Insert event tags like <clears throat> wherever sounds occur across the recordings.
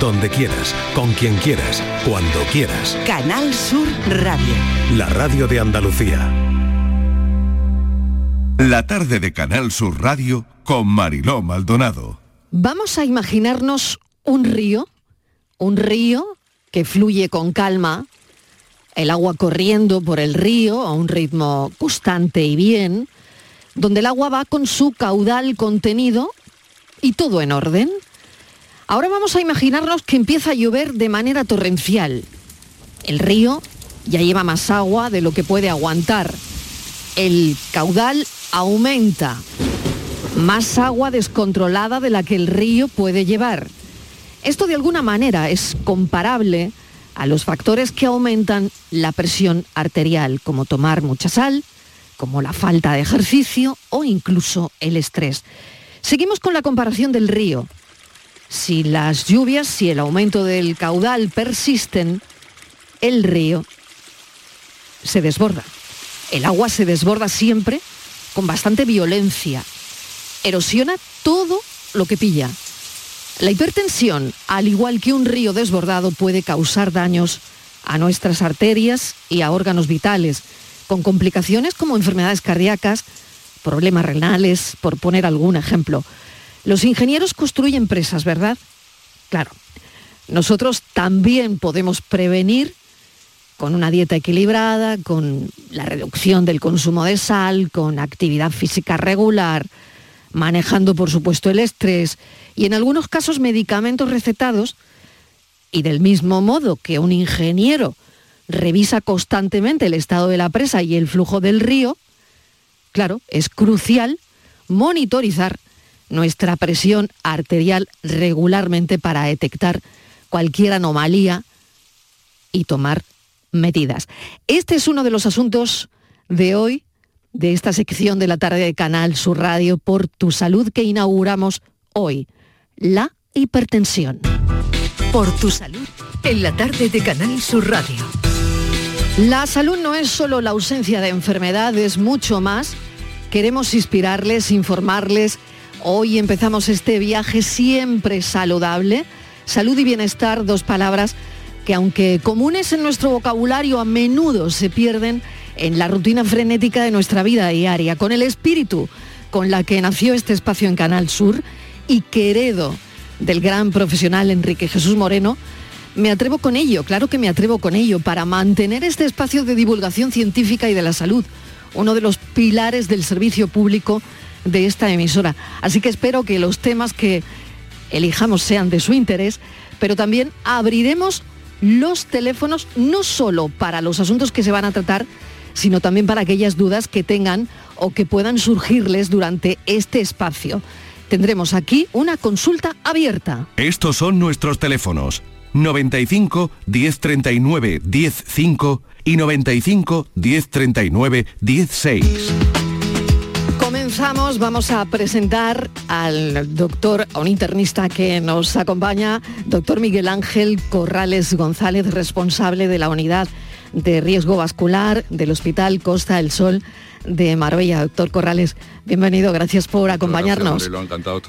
donde quieras, con quien quieras, cuando quieras. Canal Sur Radio. La radio de Andalucía. La tarde de Canal Sur Radio con Mariló Maldonado. Vamos a imaginarnos un río, un río que fluye con calma, el agua corriendo por el río a un ritmo constante y bien, donde el agua va con su caudal contenido y todo en orden. Ahora vamos a imaginarnos que empieza a llover de manera torrencial. El río ya lleva más agua de lo que puede aguantar. El caudal aumenta. Más agua descontrolada de la que el río puede llevar. Esto de alguna manera es comparable a los factores que aumentan la presión arterial, como tomar mucha sal, como la falta de ejercicio o incluso el estrés. Seguimos con la comparación del río. Si las lluvias, si el aumento del caudal persisten, el río se desborda. El agua se desborda siempre con bastante violencia. Erosiona todo lo que pilla. La hipertensión, al igual que un río desbordado, puede causar daños a nuestras arterias y a órganos vitales, con complicaciones como enfermedades cardíacas, problemas renales, por poner algún ejemplo. Los ingenieros construyen presas, ¿verdad? Claro. Nosotros también podemos prevenir con una dieta equilibrada, con la reducción del consumo de sal, con actividad física regular, manejando por supuesto el estrés y en algunos casos medicamentos recetados y del mismo modo que un ingeniero revisa constantemente el estado de la presa y el flujo del río, claro, es crucial monitorizar nuestra presión arterial regularmente para detectar cualquier anomalía y tomar medidas. Este es uno de los asuntos de hoy, de esta sección de la tarde de Canal Sur Radio por tu salud que inauguramos hoy, la hipertensión. Por tu salud, en la tarde de Canal Sur Radio. La salud no es solo la ausencia de enfermedades, mucho más. Queremos inspirarles, informarles. Hoy empezamos este viaje siempre saludable. Salud y bienestar, dos palabras que aunque comunes en nuestro vocabulario, a menudo se pierden en la rutina frenética de nuestra vida diaria, con el espíritu con la que nació este espacio en Canal Sur y que heredo del gran profesional Enrique Jesús Moreno, me atrevo con ello, claro que me atrevo con ello, para mantener este espacio de divulgación científica y de la salud, uno de los pilares del servicio público de esta emisora. Así que espero que los temas que elijamos sean de su interés, pero también abriremos los teléfonos no solo para los asuntos que se van a tratar, sino también para aquellas dudas que tengan o que puedan surgirles durante este espacio. Tendremos aquí una consulta abierta. Estos son nuestros teléfonos 95 1039 105 y 95 1039 16. Comenzamos, vamos a presentar al doctor, a un internista que nos acompaña, doctor Miguel Ángel Corrales González, responsable de la unidad de riesgo vascular del Hospital Costa del Sol de Marbella. Doctor Corrales, bienvenido, gracias por acompañarnos.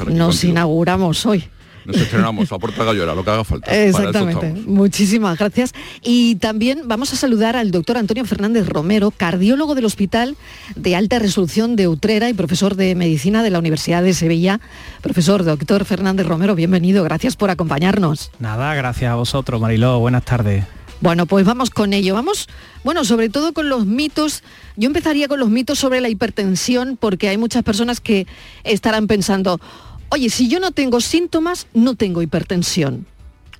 Nos inauguramos hoy. Nos estrenamos a Puerta Gallora, lo que haga falta. Exactamente. Muchísimas gracias. Y también vamos a saludar al doctor Antonio Fernández Romero, cardiólogo del Hospital de Alta Resolución de Utrera y profesor de Medicina de la Universidad de Sevilla. Profesor, doctor Fernández Romero, bienvenido. Gracias por acompañarnos. Nada, gracias a vosotros, Mariló. Buenas tardes. Bueno, pues vamos con ello. Vamos, bueno, sobre todo con los mitos. Yo empezaría con los mitos sobre la hipertensión porque hay muchas personas que estarán pensando, oye, si yo no tengo síntomas, no tengo hipertensión.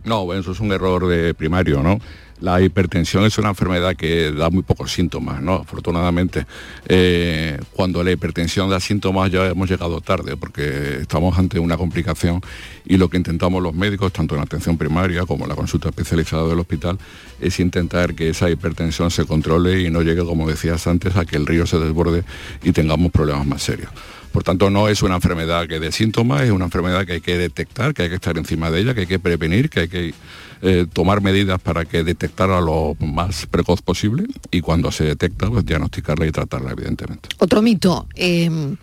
No, eso es un error de primario, ¿no? La hipertensión es una enfermedad que da muy pocos síntomas, ¿no? Afortunadamente, eh, cuando la hipertensión da síntomas ya hemos llegado tarde, porque estamos ante una complicación y lo que intentamos los médicos, tanto en la atención primaria como en la consulta especializada del hospital, es intentar que esa hipertensión se controle y no llegue, como decías antes, a que el río se desborde y tengamos problemas más serios. Por tanto, no es una enfermedad que dé síntomas, es una enfermedad que hay que detectar, que hay que estar encima de ella, que hay que prevenir, que hay que eh, tomar medidas para que detectarla lo más precoz posible y cuando se detecta, pues diagnosticarla y tratarla, evidentemente. Otro mito, em,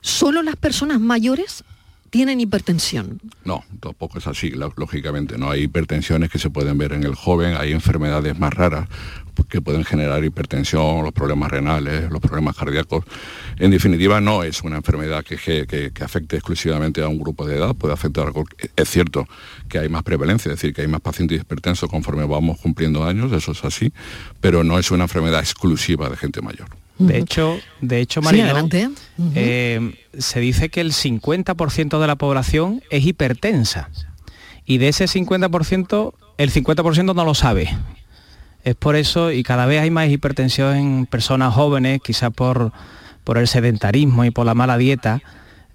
¿solo las personas mayores tienen hipertensión. No, tampoco es así, lógicamente. No hay hipertensiones que se pueden ver en el joven, hay enfermedades más raras que pueden generar hipertensión, los problemas renales, los problemas cardíacos. En definitiva, no es una enfermedad que, que, afecte exclusivamente a un grupo de edad, puede afectar a Es cierto que hay más prevalencia, es decir, que hay más pacientes hipertensos conforme vamos cumpliendo años, eso es así, pero no es una enfermedad exclusiva de gente mayor. De hecho, de hecho, eh, se dice que el 50% de la población es hipertensa y de ese 50%, el 50% no lo sabe. Es por eso, y cada vez hay más hipertensión en personas jóvenes, quizás por, por el sedentarismo y por la mala dieta,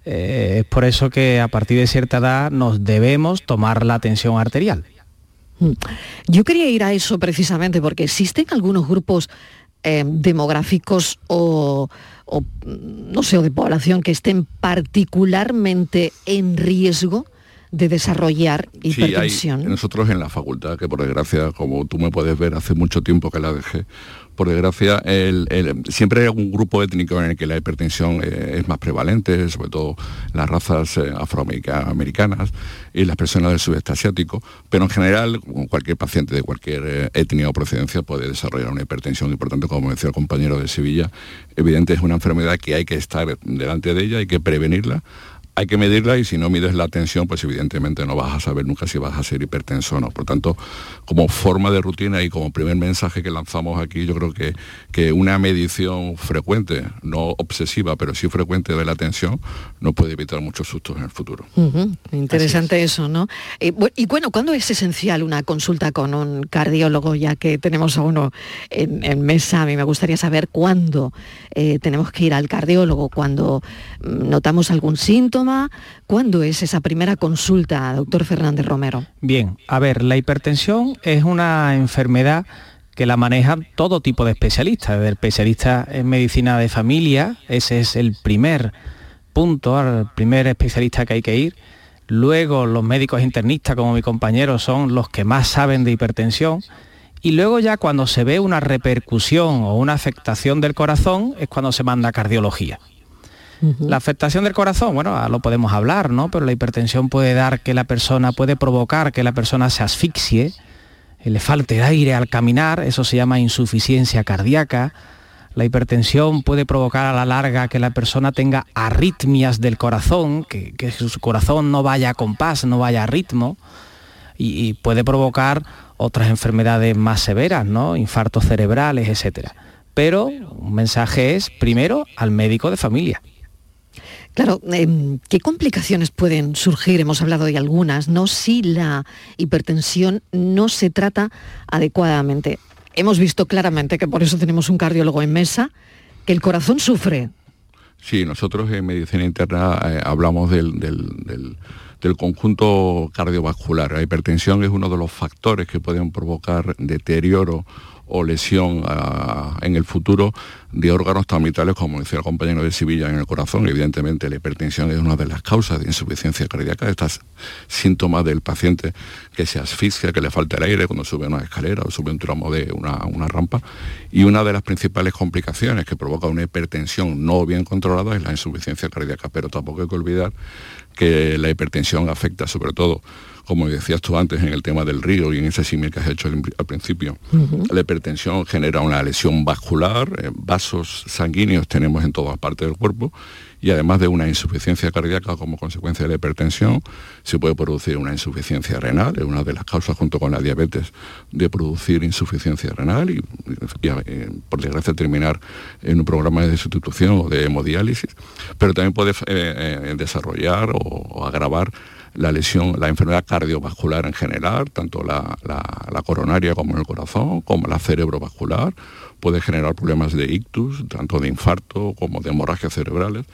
eh, es por eso que a partir de cierta edad nos debemos tomar la tensión arterial. Mm. Yo quería ir a eso precisamente porque existen algunos grupos eh, demográficos o, o, no sé, o de población que estén particularmente en riesgo de desarrollar hipertensión. Sí, nosotros en la facultad, que por desgracia, como tú me puedes ver, hace mucho tiempo que la dejé, por desgracia, siempre hay algún grupo étnico en el que la hipertensión eh, es más prevalente, sobre todo las razas eh, afroamericanas y las personas del sudeste asiático, pero en general cualquier paciente de cualquier eh, etnia o procedencia puede desarrollar una hipertensión y por tanto, como decía el compañero de Sevilla, evidente es una enfermedad que hay que estar delante de ella, hay que prevenirla hay que medirla y si no mides la tensión, pues evidentemente no vas a saber nunca si vas a ser hipertenso o no. Por tanto, como forma de rutina y como primer mensaje que lanzamos aquí, yo creo que, que una medición frecuente, no obsesiva, pero sí frecuente de la tensión, nos puede evitar muchos sustos en el futuro. Interesante eso, ¿no? Eh, y bueno, ¿cuándo es esencial una consulta con un cardiólogo, ya que tenemos a uno en, mesa? A mí me gustaría saber cuándo eh, tenemos que ir al cardiólogo, cuando mm, notamos algún síntoma ¿Cuándo es esa primera consulta, doctor Fernández Romero? Bien, a ver, la hipertensión es una enfermedad que la manejan todo tipo de especialistas, desde el especialista en medicina de familia, ese es el primer punto, el primer especialista que hay que ir. Luego los médicos internistas, como mi compañero, son los que más saben de hipertensión. Y luego ya cuando se ve una repercusión o una afectación del corazón es cuando se manda a cardiología. La afectación del corazón, bueno, lo podemos hablar, ¿no? Pero la hipertensión puede dar que la persona, puede provocar que la persona se asfixie, eh, le falte aire al caminar, eso se llama insuficiencia cardíaca. La hipertensión puede provocar a la larga que la persona tenga arritmias del corazón, que, su corazón no vaya a compás, no vaya a ritmo, y, y puede provocar otras enfermedades más severas, ¿no? Infartos cerebrales, etc. Pero un mensaje es, primero, al médico de familia. Claro, em, ¿qué complicaciones pueden surgir? Hemos hablado de algunas, ¿no? Si la hipertensión no se trata adecuadamente. Hemos visto claramente que por eso tenemos un cardiólogo en mesa, que el corazón sufre. Sí, nosotros en medicina interna eh, hablamos del, del conjunto cardiovascular. La hipertensión es uno de los factores que pueden provocar deterioro o lesión ah, en el futuro de órganos tan vitales como decía el compañero de Sevilla en el corazón. Evidentemente la hipertensión es una de las causas de insuficiencia cardíaca, estos síntomas del paciente que se asfixia, que le falta el aire cuando sube una escalera o sube un tramo de una, una rampa. Y una de las principales complicaciones que provoca una hipertensión no bien controlada es la insuficiencia cardíaca, pero tampoco hay que olvidar que la hipertensión afecta sobre todo como decías tú antes en el tema del río y en ese símil que has hecho al, principio. La hipertensión genera una lesión vascular, vasos sanguíneos tenemos en todas partes del cuerpo y además de una insuficiencia cardíaca como consecuencia de la hipertensión, se puede producir una insuficiencia renal, es una de las causas junto con la diabetes de producir insuficiencia renal y, eh, por desgracia terminar en un programa de sustitución o de hemodiálisis, pero también puede eh, desarrollar o agravar la lesión, la enfermedad cardiovascular en general, tanto la, coronaria como el corazón, como la cerebrovascular, puede generar problemas de ictus, tanto de infarto como de hemorragias cerebrales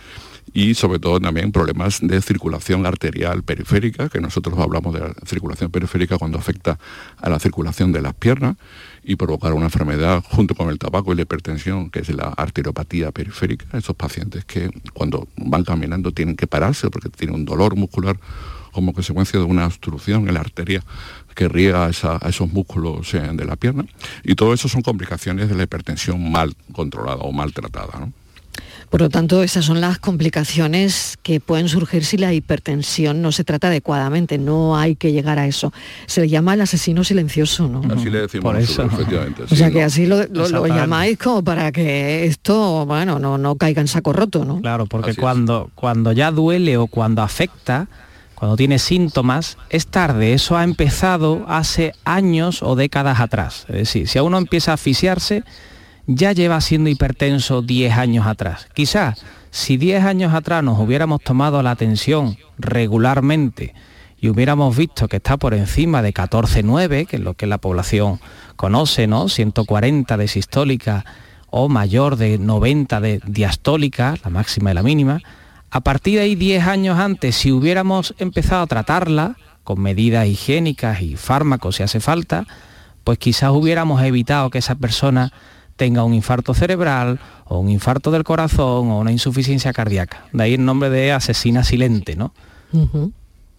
y sobre todo también problemas de circulación arterial periférica, que nosotros hablamos de la circulación periférica cuando afecta a la circulación de las piernas y provocar una enfermedad junto con el tabaco y la hipertensión, que es la arteriopatía periférica, esos pacientes que cuando van caminando tienen que pararse porque tienen un dolor muscular como consecuencia de una obstrucción en la arteria que riega a, esos músculos eh, de la pierna. Y todo eso son complicaciones de la hipertensión mal controlada o mal tratada. Por lo tanto, esas son las complicaciones que pueden surgir si la hipertensión no se trata adecuadamente. No hay que llegar a eso. Se le llama el asesino silencioso, ¿no? Así le decimos Por eso. nosotros, efectivamente. O sea ¿no? que así lo, lo- lo Exactamente. llamáis como para que esto, bueno, no, no caiga en saco roto, ¿no? Claro, porque Así es. cuando, cuando ya duele o cuando afecta, cuando tiene síntomas, es tarde. Eso ha empezado hace años o décadas atrás. Es decir, si a uno empieza a asfixiarse, ya lleva siendo hipertenso 10 años atrás. Quizás si 10 años atrás nos hubiéramos tomado la tensión regularmente y hubiéramos visto que está por encima de 14,9, que es lo que la población conoce, ¿no? 140 de sistólica o mayor de 90 de diastólica, la máxima y la mínima, a partir de ahí 10 años antes, si hubiéramos empezado a tratarla con medidas higiénicas y fármacos si hace falta, pues quizás hubiéramos evitado que esa persona tenga un infarto cerebral o un infarto del corazón o una insuficiencia cardíaca. De ahí el nombre de asesina silente, ¿no?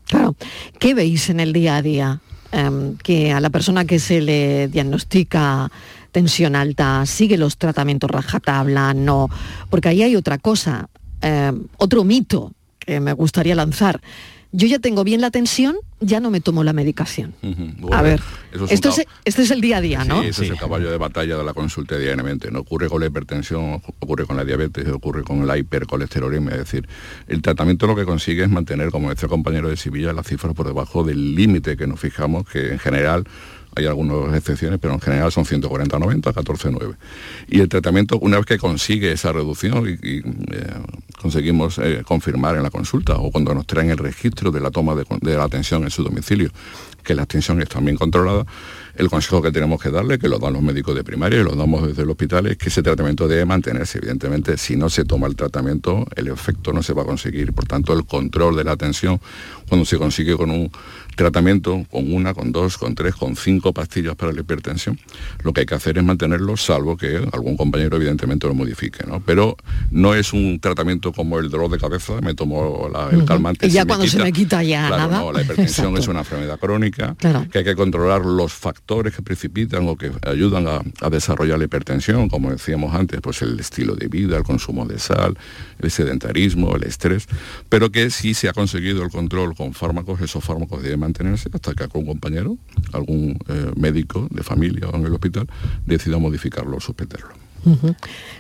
Claro. ¿Qué veis en el día a día? Em, que a la persona que se le diagnostica tensión alta sigue los tratamientos rajatabla, no. Porque ahí hay otra cosa, em, otro mito que me gustaría lanzar. Yo ya tengo bien la tensión, ya no me tomo la medicación. A Bueno, ver, es esto es, este es el día a día, ¿no? Sí, ese es el caballo de batalla de la consulta diariamente. No ocurre con la hipertensión, ocurre con la diabetes, ocurre con la hipercolesterolemia. Es decir, el tratamiento lo que consigue es mantener, como el compañero de Sevilla, las cifras por debajo del límite que nos fijamos, que en general hay algunas excepciones, pero en general son 140-90, 14-9. Y el tratamiento, una vez que consigue esa reducción y, eh, conseguimos eh, confirmar en la consulta o cuando nos traen el registro de la toma de, la atención en su domicilio, que la atención está bien controlada, el consejo que tenemos que darle, que lo dan los médicos de primaria y lo damos desde el hospital, es que ese tratamiento debe mantenerse. Evidentemente, si no se toma el tratamiento, el efecto no se va a conseguir. Por tanto, el control de la atención, cuando se consigue con un tratamiento, con una, con dos, con tres, con cinco pastillas para la hipertensión, lo que hay que hacer es mantenerlo, salvo que algún compañero evidentemente lo modifique. ¿no? Pero no es un tratamiento como el dolor de cabeza, me tomo la- el calmante. Y ya me cuando se me quita ya Claro, nada. no, la hipertensión Exacto. es una enfermedad crónica, Claro. que hay que controlar los factores que precipitan o que ayudan a, a desarrollar la hipertensión, como decíamos antes, pues el estilo de vida, el consumo de sal, el sedentarismo, el estrés, pero que si se ha conseguido el control con fármacos, esos fármacos deben mantenerse hasta que algún compañero, algún eh, médico de familia o en el hospital decida modificarlo o suspenderlo.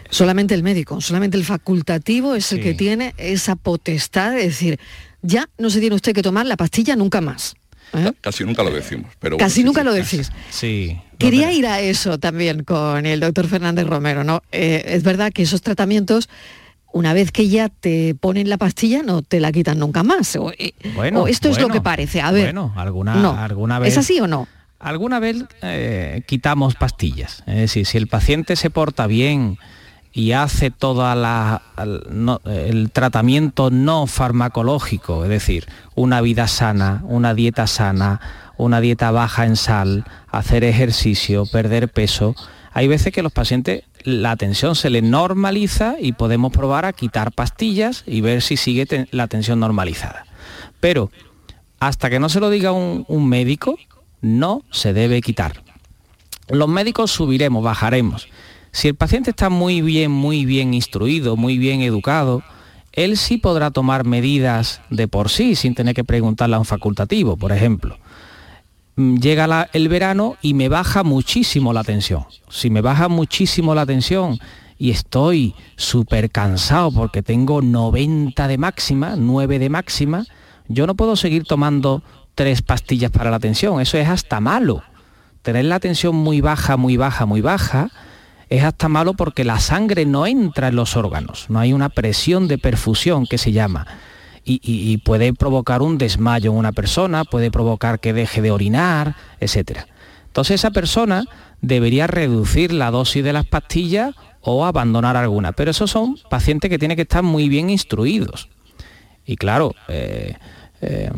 Solamente el médico, solamente el facultativo es el que tiene esa potestad de decir, ya no se tiene usted que tomar la pastilla nunca más. ¿eh? Casi nunca lo decimos, pero Casi nunca sí. lo decís. <laughs> Sí. no, Quería pero- ir a eso también con el doctor Fernández Romero, ¿no? Eh, es verdad que esos tratamientos, una vez que ya te ponen la pastilla, no te la quitan nunca más. O, eh, Bueno, o esto es lo que parece. A ver. Bueno, alguna, no. alguna vez. ¿Es así o no? Alguna vez eh, quitamos pastillas. Es decir, si el paciente se porta bien y hace todo el tratamiento no farmacológico, es decir, una vida sana, una dieta sana, una dieta baja en sal, hacer ejercicio, perder peso, hay veces que los pacientes la tensión se les normaliza y podemos probar a quitar pastillas y ver si sigue la tensión normalizada. Pero hasta que no se lo diga un, un médico, no se debe quitar. Los médicos subiremos, bajaremos. Si el paciente está muy bien, muy bien instruido, muy bien educado, él sí podrá tomar medidas de por sí sin tener que preguntarle a un facultativo, por ejemplo. Mm, Llega el verano y me baja muchísimo la tensión. Si me baja muchísimo la tensión y estoy súper cansado porque tengo 90 de máxima, 9 de máxima, yo no puedo seguir tomando tres pastillas para la tensión. Eso es hasta malo. Tener la tensión muy baja, muy baja, muy baja, es hasta malo porque la sangre no entra en los órganos. No hay una presión de perfusión que se llama. Y, puede provocar un desmayo en una persona, puede provocar que deje de orinar, etc. Entonces esa persona debería reducir la dosis de las pastillas o abandonar alguna. Pero esos son pacientes que tienen que estar muy bien instruidos. Y claro, eh, eh,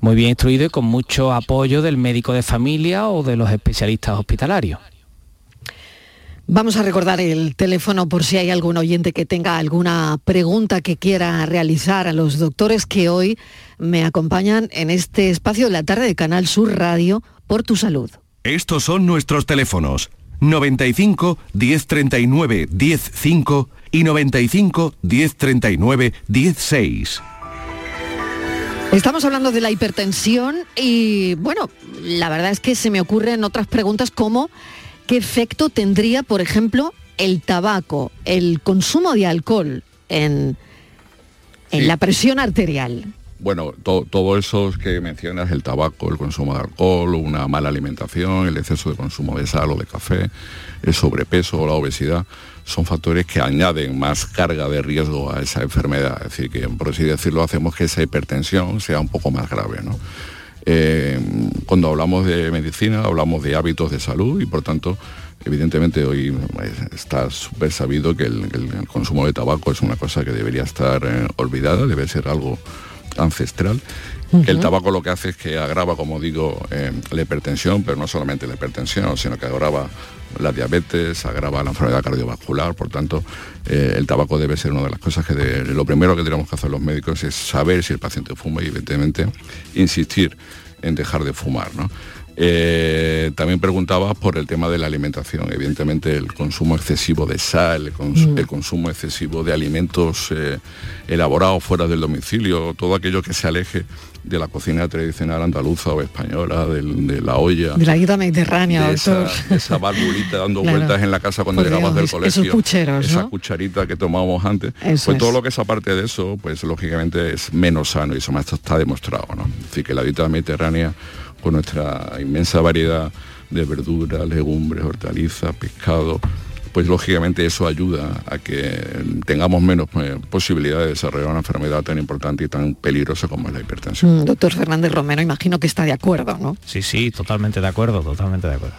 muy bien instruido y con mucho apoyo del médico de familia o de los especialistas hospitalarios. Vamos a recordar el teléfono por si hay algún oyente que tenga alguna pregunta que quiera realizar a los doctores que hoy me acompañan en este espacio de la tarde de Canal Sur Radio por tu salud. Estos son nuestros teléfonos 95 1039 105 y 95 1039 16. Estamos hablando de la hipertensión y bueno, la verdad es que se me ocurren otras preguntas como qué efecto tendría, por ejemplo, el tabaco, el consumo de alcohol en, en Sí. la presión arterial. Bueno, to- todo eso que mencionas, el tabaco, el consumo de alcohol, una mala alimentación, el exceso de consumo de sal o de café, el sobrepeso o la obesidad, son factores que añaden más carga de riesgo a esa enfermedad. Es decir, que por así decirlo, hacemos que esa hipertensión sea un poco más grave. ¿no? Eh, cuando hablamos de medicina, hablamos de hábitos de salud y por tanto, evidentemente hoy eh, está súper sabido que el, consumo de tabaco es una cosa que debería estar eh, olvidada, debe ser algo ancestral. El tabaco lo que hace es que agrava, como digo, eh, la hipertensión, pero no solamente la hipertensión, sino que agrava la diabetes, agrava la enfermedad cardiovascular, por tanto, eh, el tabaco debe ser una de las cosas que de- lo primero que tenemos que hacer los médicos es saber si el paciente fuma y evidentemente insistir en dejar de fumar. ¿no? Eh, también preguntabas por el tema de la alimentación. Evidentemente el consumo excesivo de sal, el, cons- el consumo excesivo de alimentos eh, elaborados fuera del domicilio, todo aquello que se aleje de la cocina tradicional andaluza o española, de la olla. De la dieta mediterránea, de esa, de esa valvulita dando <laughs> Claro. vueltas en la casa cuando llegabas del colegio. pucheros, esa ¿no? cucharita que tomábamos antes. Eso pues todo es. lo que es aparte de eso, pues lógicamente es menos sano y eso más está demostrado. ¿no? Decir, que la dieta mediterránea, con nuestra inmensa variedad de verduras, legumbres, hortalizas, pescado, pues lógicamente eso ayuda a que tengamos menos eh, posibilidad de desarrollar una enfermedad tan importante y tan peligrosa como es la hipertensión. Mm, Doctor Fernández Romero, imagino que está de acuerdo, ¿no? Sí, sí, totalmente de acuerdo, totalmente de acuerdo.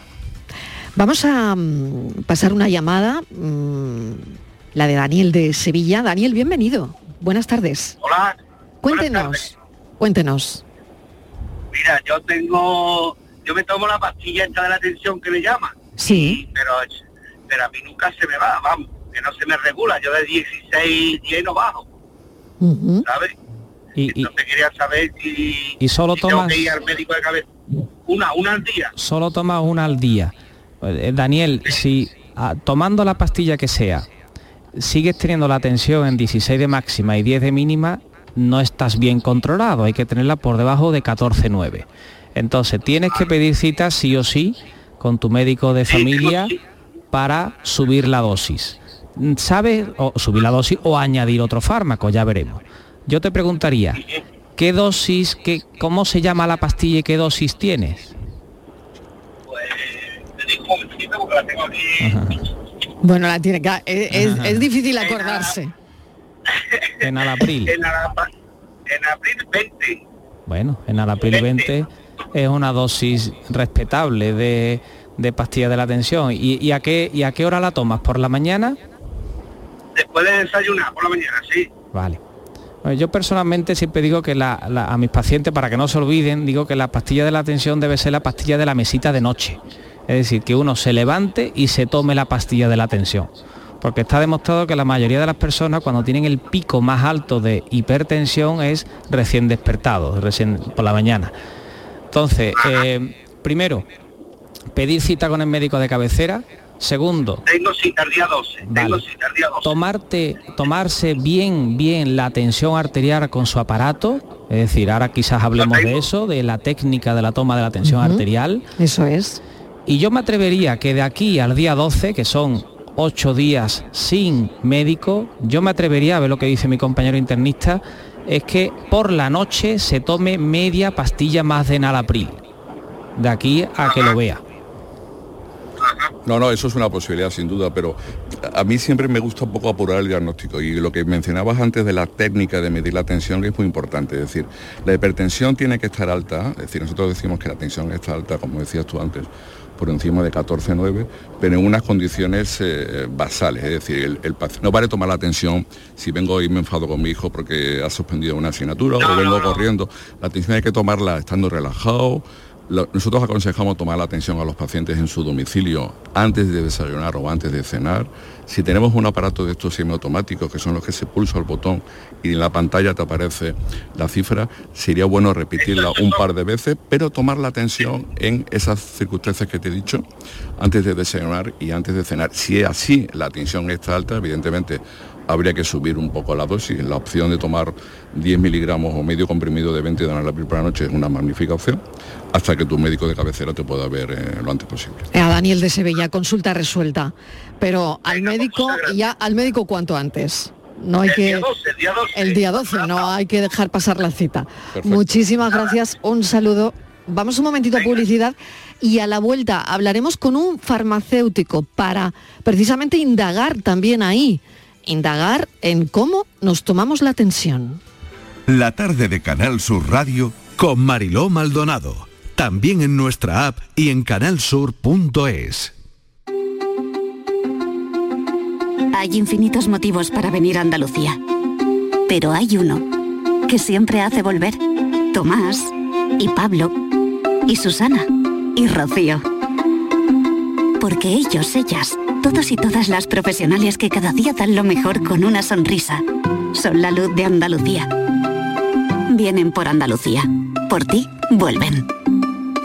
Vamos a mm, pasar una llamada, mm, la de Daniel de Sevilla. Daniel, bienvenido. Buenas tardes. Hola. Cuéntenos, Buenas tardes. cuéntenos. Mira, yo tengo, yo me tomo la pastilla esta de la tensión que le llaman, Sí, pero, pero a mí nunca se me va, vamos, que no se me regula. Yo de 16, 10 no bajo. ¿sabes? Y, y Entonces quería saber si, ¿Y solo si tengo tomas- que ir al médico de cabeza. Una, una al día. solo tomas una al día. Eh, Daniel, si ah, tomando la pastilla que sea, sigues teniendo la tensión en 16 de máxima y 10 de mínima, no estás bien controlado, hay que tenerla por debajo de 14,9. Entonces, tienes que pedir cita sí o sí con tu médico de familia para subir la dosis. ¿Sabes? O subir la dosis o añadir otro fármaco, ya veremos. Yo te preguntaría, ¿qué dosis, qué, cómo se llama la pastilla y qué dosis tienes? Pues te digo un momentito porque la tengo aquí. Bueno, la tiene que... Es, es- Ajá. es difícil acordarse. En Alapril. En, en abril 20. Bueno, en Alapril 20 es una dosis respetable de, de pastilla de la tensión. ¿Y, y a qué, ¿Y a qué hora la tomas? ¿Por la mañana? Después de desayunar por la mañana, sí. Vale. Bueno, yo personalmente siempre digo que la- la- a mis pacientes, para que no se olviden, digo que la pastilla de la tensión debe ser la pastilla de la mesita de noche. Es decir, que uno se levante y se tome la pastilla de la tensión. Porque está demostrado que la mayoría de las personas cuando tienen el pico más alto de hipertensión es recién despertado, recién por la mañana. Entonces, eh, primero, pedir cita con el médico de cabecera. Segundo, Tengo cita el día 12. Tengo Vale. cita el día 12. tomarte, tomarse bien, bien la tensión arterial con su aparato, es decir, ahora quizás hablemos de eso, de la técnica de la toma de la tensión arterial, Eso es. y yo me atrevería que de aquí al día 12, que son ocho días sin médico, yo me atrevería a ver lo que dice mi compañero internista, es que por la noche se tome media pastilla más de Nalapril, de aquí a que lo vea. No, no, eso es una posibilidad sin duda, pero a mí siempre me gusta un poco apurar el diagnóstico y lo que mencionabas antes de la técnica de medir la tensión es muy importante, es decir, la hipertensión tiene que estar alta, es decir, nosotros decimos que la tensión está alta, como decías tú antes, por encima de 14,9, pero en unas condiciones eh, basales, es decir, el, el no vale tomar la tensión si vengo y me enfado con mi hijo porque ha suspendido una asignatura o vengo corriendo, la tensión hay que tomarla estando relajado, Nosotros aconsejamos tomar la atención a los pacientes en su domicilio antes de desayunar o antes de cenar. Si tenemos un aparato de estos semiautomáticos, que son los que se pulsa el botón y en la pantalla te aparece la cifra, sería bueno repetirla un par de veces, pero tomar la atención en esas circunstancias que te he dicho, antes de desayunar y antes de cenar. Si es así, la tensión está alta, evidentemente habría que subir un poco la dosis. La opción de tomar 10 miligramos o medio comprimido de 20 de analapril por la noche es una magnífica opción, hasta que tu médico de cabecera te pueda ver eh, lo antes posible. A Daniel de Sevilla, consulta resuelta. Pero al médico, ya al médico cuanto antes. No hay El que día 12, el día 12. el día 12, no <laughs> hay que dejar pasar la cita. Muchísimas gracias, un saludo. Vamos un momentito a publicidad y a la vuelta hablaremos con un farmacéutico para precisamente indagar también ahí, indagar en cómo nos tomamos la tensión. La tarde de Canal Sur Radio Con Mariló Maldonado. También en nuestra app y en canalsur.es. Hay infinitos motivos para venir a Andalucía. Pero hay uno que siempre hace volver. Tomás y Pablo y Susana y Rocío. Porque ellos, ellas, todos y todas las profesionales que cada día dan lo mejor con una sonrisa, son la luz de Andalucía. Vienen por Andalucía. Por ti, vuelven.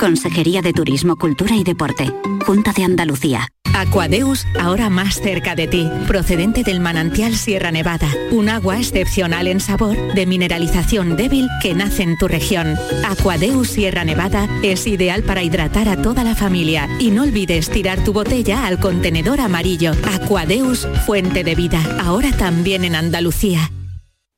Consejería de Turismo, Cultura y Deporte. Junta de Andalucía. Aquadeus, ahora más cerca de ti, procedente del manantial Sierra Nevada, un agua excepcional en sabor, de mineralización débil que nace en tu región. Aquadeus Sierra Nevada es ideal para hidratar a toda la familia y no olvides tirar tu botella al contenedor amarillo. Aquadeus, fuente de vida, ahora también en Andalucía.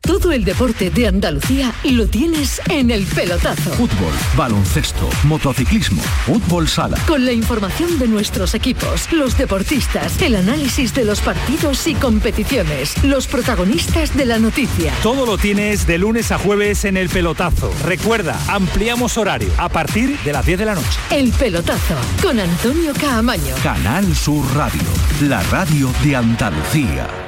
Todo el deporte de Andalucía lo tienes en el pelotazo. Fútbol, baloncesto, motociclismo, fútbol sala. Con la información de nuestros equipos, los deportistas, el análisis de los partidos y competiciones, los protagonistas de la noticia. Todo lo tienes de lunes a jueves en el pelotazo. Recuerda, ampliamos horario a partir de las 10 de la noche. El pelotazo con Antonio Caamaño. Canal Sur Radio, la radio de Andalucía.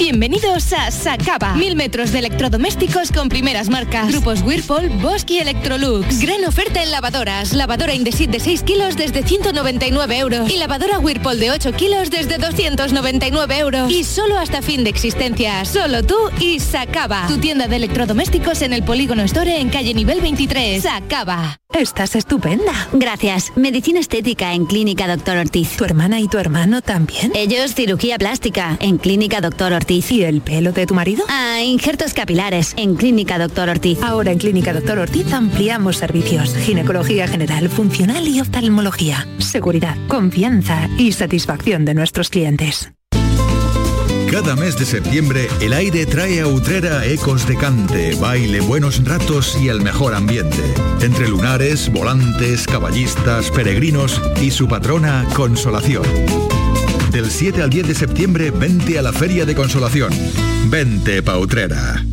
Bienvenidos a Sacaba. Mil metros de electrodomésticos con primeras marcas. Grupos Whirlpool, Bosch y Electrolux. Gran oferta en lavadoras. Lavadora Indesit de 6 kilos desde 199 euros. Y lavadora Whirlpool de 8 kilos desde 299 euros. Y solo hasta fin de existencia. Solo tú y Sacaba. Tu tienda de electrodomésticos en el Polígono Store en calle nivel 23. Sacaba. Estás estupenda. Gracias. Medicina estética en Clínica Doctor Ortiz. ¿Tu hermana y tu hermano también? Ellos cirugía plástica en Clínica Doctor Ortiz. ¿Y el pelo de tu marido? Ah, injertos capilares en Clínica Doctor Ortiz. Ahora en Clínica Doctor Ortiz ampliamos servicios. Ginecología general, funcional y oftalmología. Seguridad, confianza y satisfacción de nuestros clientes. Cada mes de septiembre el aire trae a Utrera ecos de cante, baile, buenos ratos y el mejor ambiente. Entre lunares, volantes, caballistas, peregrinos y su patrona Consolación. Del 7 al 10 de septiembre vente a la Feria de Consolación. Vente pa Utrera.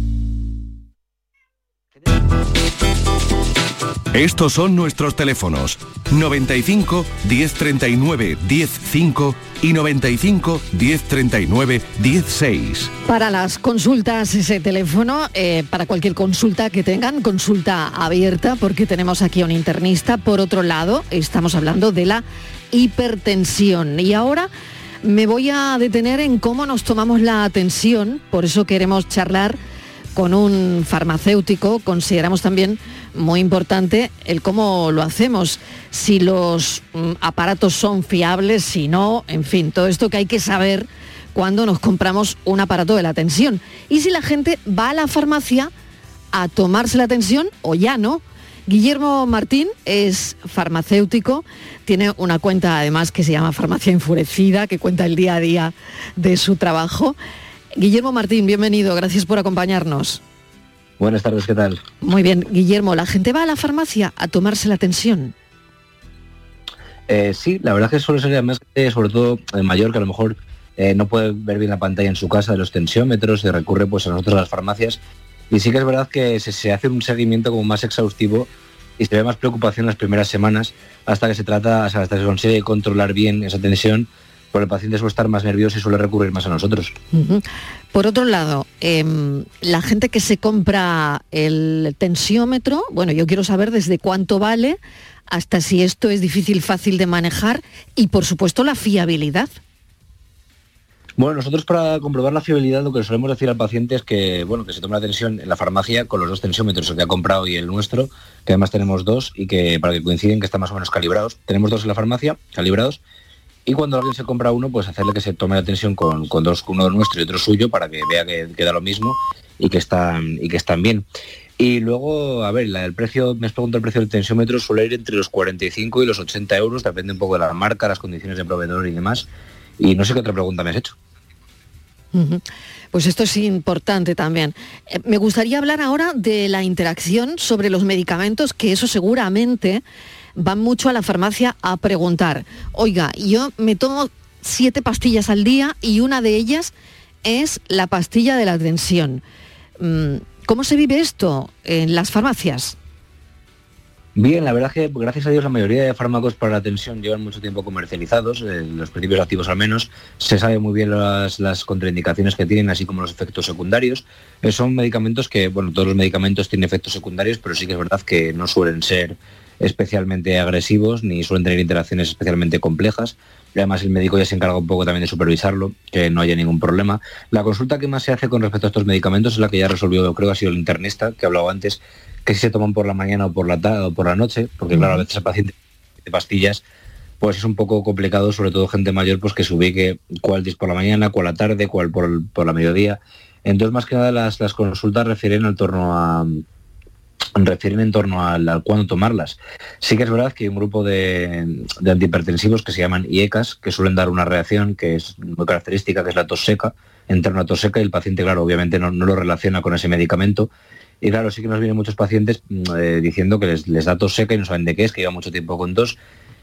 Estos son nuestros teléfonos 95 1039 105 y 95 1039 16. Para las consultas, ese teléfono, eh, para cualquier consulta que tengan, consulta abierta, porque tenemos aquí a un internista. Por otro lado, estamos hablando de la hipertensión. Y ahora me voy a detener en cómo nos tomamos la atención, por eso queremos charlar con un farmacéutico, consideramos también muy importante el cómo lo hacemos, si los mm, aparatos son fiables, si no, en fin, todo esto que hay que saber cuando nos compramos un aparato de la tensión. Y si la gente va a la farmacia a tomarse la tensión o ya no. Guillermo Martín es farmacéutico, tiene una cuenta además que se llama Farmacia Enfurecida, que cuenta el día a día de su trabajo. Guillermo Martín, bienvenido, gracias por acompañarnos. Buenas tardes, ¿qué tal? Muy bien, Guillermo, ¿la gente va a la farmacia a tomarse la tensión? Eh, sí, la verdad es que suele ser más, sobre todo el mayor, que a lo mejor eh, no puede ver bien la pantalla en su casa de los tensiómetros y recurre pues a nosotros a las farmacias. Y sí que es verdad que se, hace un seguimiento como más exhaustivo y se ve más preocupación las primeras semanas hasta que se trata, hasta que se consigue controlar bien esa tensión por el paciente suele estar más nervioso y suele recurrir más a nosotros. Por otro lado, em, la gente que se compra el tensiómetro, bueno, yo quiero saber desde cuánto vale hasta si esto es difícil, fácil de manejar y por supuesto la fiabilidad. Bueno, nosotros para comprobar la fiabilidad lo que solemos decir al paciente es que, bueno, que se tome la tensión en la farmacia con los dos tensiómetros, el que ha comprado y el nuestro, que además tenemos dos y que para que coinciden que están más o menos calibrados. Tenemos dos en la farmacia, calibrados, y cuando alguien se compra uno, pues hacerle que se tome la tensión con, con dos, uno nuestro y otro suyo para que vea que queda lo mismo y que están, y que están bien. Y luego, a ver, el precio, me has preguntado el precio del tensiómetro, suele ir entre los 45 y los 80 euros, depende un poco de la marca, las condiciones de proveedor y demás. Y no sé qué otra pregunta me has hecho. Pues esto es importante también. Eh, me gustaría hablar ahora de la interacción sobre los medicamentos, que eso seguramente van mucho a la farmacia a preguntar, oiga, yo me tomo siete pastillas al día y una de ellas es la pastilla de la tensión. Mm, ¿Cómo se vive esto en las farmacias? Bien, la verdad es que gracias a Dios la mayoría de fármacos para la tensión llevan mucho tiempo comercializados, eh, los principios activos al menos, se sabe muy bien las, contraindicaciones que tienen, así como los efectos secundarios. Eh, son medicamentos que, bueno, todos los medicamentos tienen efectos secundarios, pero sí que es verdad que no suelen ser especialmente agresivos ni suelen tener interacciones especialmente complejas. Además el médico ya se encarga un poco también de supervisarlo, que no haya ningún problema. La consulta que más se hace con respecto a estos medicamentos es la que ya resolvió, creo que ha sido el internista, que hablaba antes, que si se toman por la mañana o por la tarde o por la noche, porque claro, a veces el paciente de pastillas, pues es un poco complicado, sobre todo gente mayor, pues que se ubique cuál es por la mañana, cuál la tarde, cuál por, por la mediodía. Entonces, más que nada, las, las consultas refieren al torno a, refieren en torno al, cuándo tomarlas. Sí que es verdad que hay un grupo de, antihipertensivos que se llaman IECAS, que suelen dar una reacción que es muy característica, que es la tos seca, en torno a tos seca, y el paciente, claro, obviamente no, lo relaciona con ese medicamento. Y claro, sí que nos vienen muchos pacientes mm, eh, diciendo que les, les, da tos seca y no saben de qué es, que lleva mucho tiempo con tos.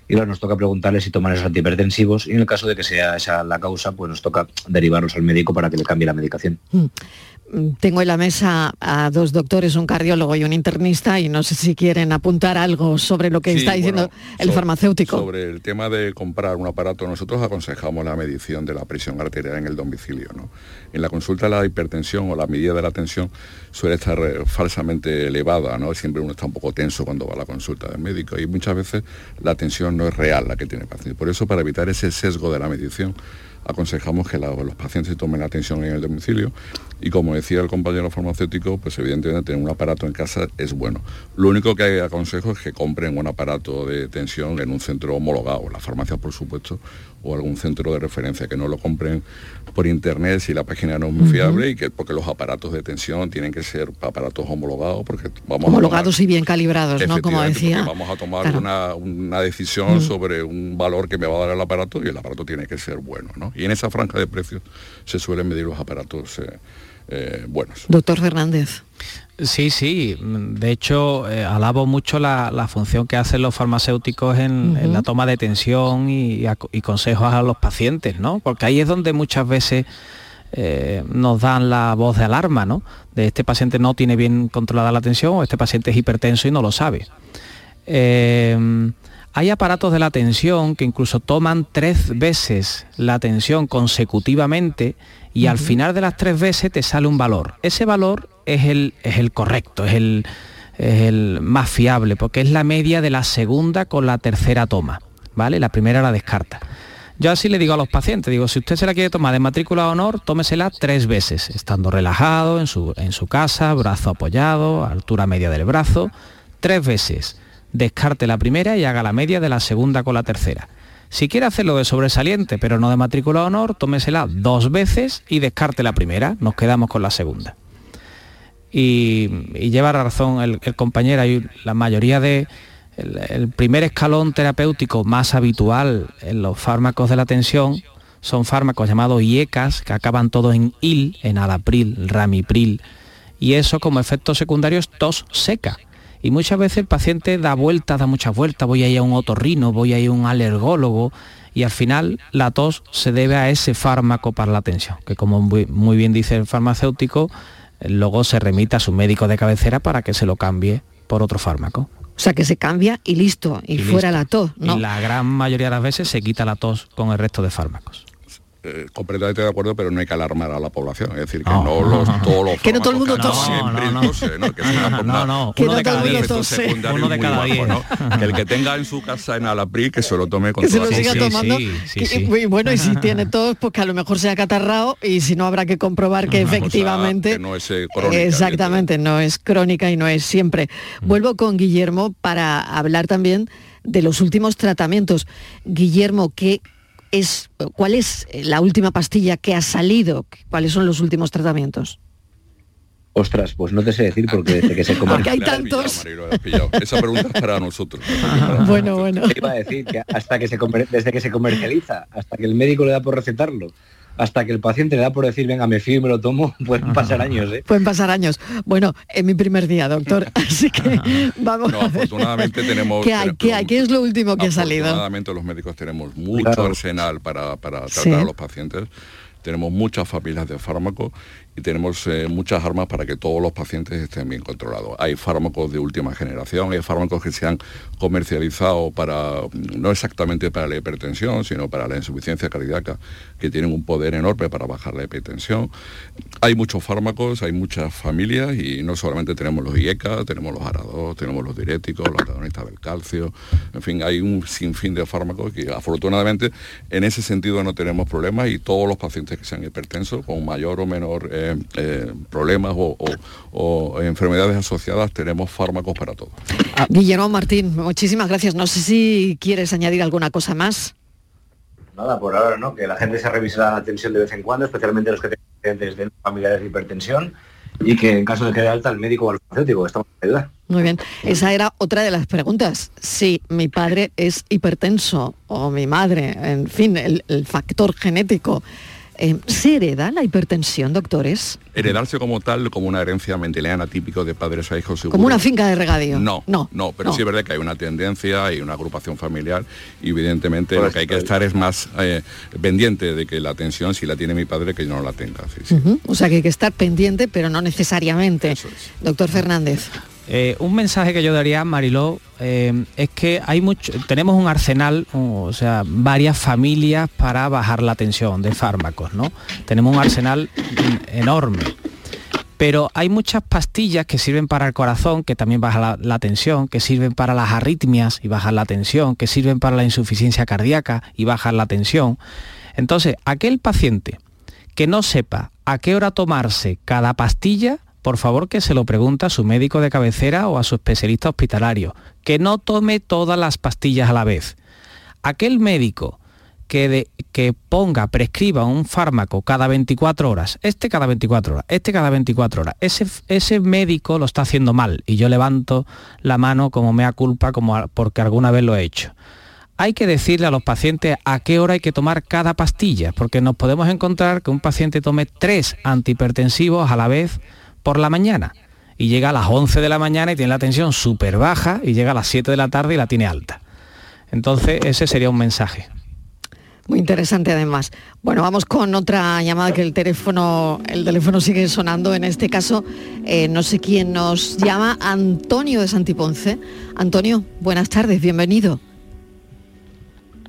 Y claro, nos toca preguntarles si toman esos antihipertensivos y en el caso de que sea esa la causa, pues nos toca derivarlos al médico para que le cambie la medicación. Mm. Tengo en la mesa a dos doctores, un cardiólogo y un internista, y no sé si quieren apuntar algo sobre lo que está diciendo el farmacéutico. Sobre el tema de comprar un aparato, nosotros aconsejamos la medición de la presión arterial en el domicilio. ¿no? En la consulta la hipertensión o la medida de la tensión suele estar eh, falsamente elevada, ¿no? Siempre uno está un poco tenso cuando va a la consulta del médico y muchas veces la tensión no es real la que tiene el paciente. Por eso, para evitar ese sesgo de la medición, aconsejamos que los pacientes tomen atención en el domicilio y como decía el compañero farmacéutico, pues evidentemente tener un aparato en casa es bueno. Lo único que aconsejo es que compren un aparato de tensión en un centro homologado, la farmacia por supuesto, o algún centro de referencia, que no lo compren por internet si la página no es muy fiable y que porque los aparatos de tensión tienen que ser aparatos homologados porque vamos homologados y bien calibrados, ¿no? Como decía. Vamos a tomar una, decisión sobre un valor que me va a dar el aparato y el aparato tiene que ser bueno, ¿no? Y en esa franja de precios se suelen medir los aparatos eh, eh, buenos. Doctor Fernández. Sí, sí. De hecho, eh, alabo mucho la, función que hacen los farmacéuticos en, la toma de tensión y, consejos a los pacientes, ¿no? Porque ahí es donde muchas veces eh, nos dan la voz de alarma, ¿no? De este paciente no tiene bien controlada la tensión o este paciente es hipertenso y no lo sabe. Eh, hay aparatos de la tensión que incluso toman tres veces la tensión consecutivamente y al final de las tres veces te sale un valor. Ese valor es el, es el correcto, es el, el más fiable, porque es la media de la segunda con la tercera toma, ¿vale? La primera la descarta. Yo así le digo a los pacientes, digo, si usted se la quiere tomar de matrícula de honor, tómesela tres veces, estando relajado en su, en su casa, brazo apoyado, altura media del brazo, tres veces. Descarte la primera y haga la media de la segunda con la tercera. Si quiere hacerlo de sobresaliente, pero no de matrícula honor, tómesela dos veces y descarte la primera, nos quedamos con la segunda y, lleva razón el, compañero, la mayoría de, el, primer escalón terapéutico más habitual en los fármacos de la tensión son fármacos llamados IECAS, que acaban todos en IL, en alapril, ramipril y eso como efecto secundario es tos seca. Y muchas veces el paciente da vueltas, da muchas vueltas, voy a ir a un otorrino, voy a ir a un alergólogo y al final la tos se debe a ese fármaco para la tensión, que como muy, bien dice el farmacéutico, luego se remite a su médico de cabecera para que se lo cambie por otro fármaco. O sea, que se cambia y listo, y, fuera la tos, ¿no? Y la gran mayoría de las veces se quita la tos con el resto de fármacos. Eh, completamente de acuerdo, pero no hay que alarmar a la población. Es decir, que no, los, todos los <laughs> Que no todo el mundo tose. No, no, no. <laughs> Que no, no, uno de cada diez. Uno de cada diez. Que el que tenga en su casa en Alapri, que se lo tome con Que se lo siga tomando. y, bueno, y si <laughs> tiene tos, pues que a lo mejor sea catarrado y si no habrá que comprobar que efectivamente... que no es eh, crónica. Exactamente, no es crónica y no es siempre. Mm. Vuelvo con Guillermo para hablar también de los últimos tratamientos. Guillermo, ¿qué cuál es la última pastilla que ha salido, cuáles son los últimos tratamientos. Ostras, pues no te sé decir porque desde que se <laughs> Porque hay tantos. Esa pregunta es para nosotros. <laughs> bueno, bueno. iba a decir que hasta que se desde que se comercializa, hasta que el médico le da por recetarlo, hasta que el paciente le da por decir, venga, me fío y me lo tomo, <laughs> pueden pasar años. ¿eh? Pueden pasar años. Bueno, es mi primer día, doctor, <laughs> así que vamos no, afortunadamente tenemos... ¿Qué hay? ¿Qué hay? ¿Qué es lo último que ha salido? Afortunadamente los médicos tenemos mucho arsenal para, para tratar a los pacientes tenemos muchas familias de fármacos y tenemos eh, muchas armas para que todos los pacientes estén bien controlados. Hay fármacos de última generación, hay fármacos que se han comercializado para, no exactamente para la hipertensión, sino para la insuficiencia cardíaca, que tienen un poder enorme para bajar la hipertensión. Hay muchos fármacos, hay muchas familias y no solamente tenemos los IECA, tenemos los ARA2, tenemos los diuréticos, los antagonistas del calcio, en fin, hay un sinfín de fármacos que afortunadamente en ese sentido no tenemos problemas y todos los pacientes que sean hipertensos con mayor o menor... Eh, eh, problemas o, enfermedades asociadas, tenemos fármacos para todo. Ah, Guillermo Martín, muchísimas gracias. No sé si quieres añadir alguna cosa más. Nada, por ahora no, que la gente se revise la tensión de vez en cuando, especialmente los que tienen de familiares de hipertensión y que en caso de que de alta el médico o el farmacéutico estamos para ayudar. Muy bien, esa era otra de las preguntas. Si mi padre es hipertenso o mi madre, en fin, el factor genético eh, ¿Se hereda la hipertensión, doctores? Heredarse como tal, como una herencia mendeliana típico de padres a hijos. Como una finca de regadío. No, no, no, pero sí es verdad que hay una tendencia y una agrupación familiar y evidentemente lo que hay que estar es más eh, pendiente de que la atención, si la tiene mi padre, que yo no la tenga. O sea que hay que estar pendiente, pero no necesariamente. Doctor Fernández. Eh, un mensaje que yo daría, Mariló, eh, es que hay mucho, tenemos un arsenal, o sea, varias familias para bajar la tensión de fármacos, ¿no? Tenemos un arsenal enorme. Pero hay muchas pastillas que sirven para el corazón, que también baja la, tensión, que sirven para las arritmias y bajan la tensión, que sirven para la insuficiencia cardíaca y bajan la tensión. Entonces, aquel paciente que no sepa a qué hora tomarse cada pastilla, por favor que se lo pregunte a su médico de cabecera o a su especialista hospitalario, que no tome todas las pastillas a la vez. Aquel médico que, que, ponga, prescriba un fármaco cada 24 horas, este cada 24 horas, este cada 24 horas, ese, ese médico lo está haciendo mal y yo levanto la mano como mea culpa como porque alguna vez lo he hecho. Hay que decirle a los pacientes a qué hora hay que tomar cada pastilla, porque nos podemos encontrar que un paciente tome tres antihipertensivos a la vez por la mañana y llega a las 11 de la mañana y tiene la tensión súper baja y llega a las 7 de la tarde y la tiene alta. Entonces ese sería un mensaje. Muy interesante además. Bueno, vamos con otra llamada que el teléfono, el teléfono sigue sonando. En este caso, eh, no sé quién nos llama, Antonio de Santiponce. Antonio, buenas tardes, bienvenido.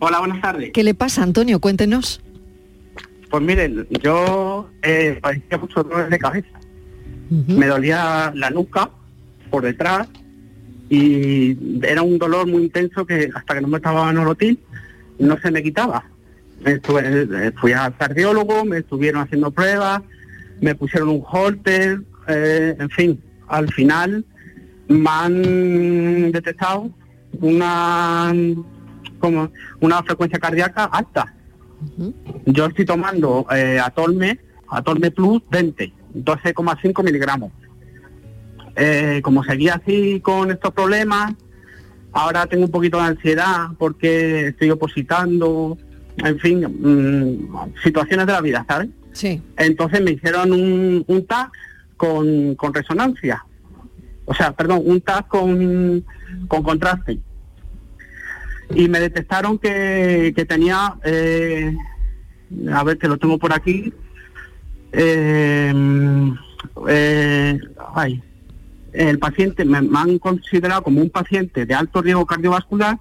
Hola, buenas tardes. ¿Qué le pasa, Antonio? Cuéntenos. Pues miren, yo eh, padecía dolores de cabeza me dolía la nuca por detrás y era un dolor muy intenso que hasta que no me estaba nolotil no se me quitaba. Eh, fui al cardiólogo, me estuvieron haciendo pruebas, me pusieron un holter, eh, en fin, al final me han detectado una como una frecuencia cardíaca alta. Yo estoy tomando eh, Atolme, Atolme Plus 20 12,5 miligramos. Eh, como seguía así con estos problemas, ahora tengo un poquito de ansiedad porque estoy opositando, en fin, mm, situaciones de la vida, ¿sabes? Sí. Entonces me hicieron un, un TAC con, con resonancia. O sea, perdón, un TAC con, con contraste. Y me detectaron que, que tenía, eh, a ver que lo tengo por aquí, eh, eh, ay, el paciente me, me han considerado como un paciente de alto riesgo cardiovascular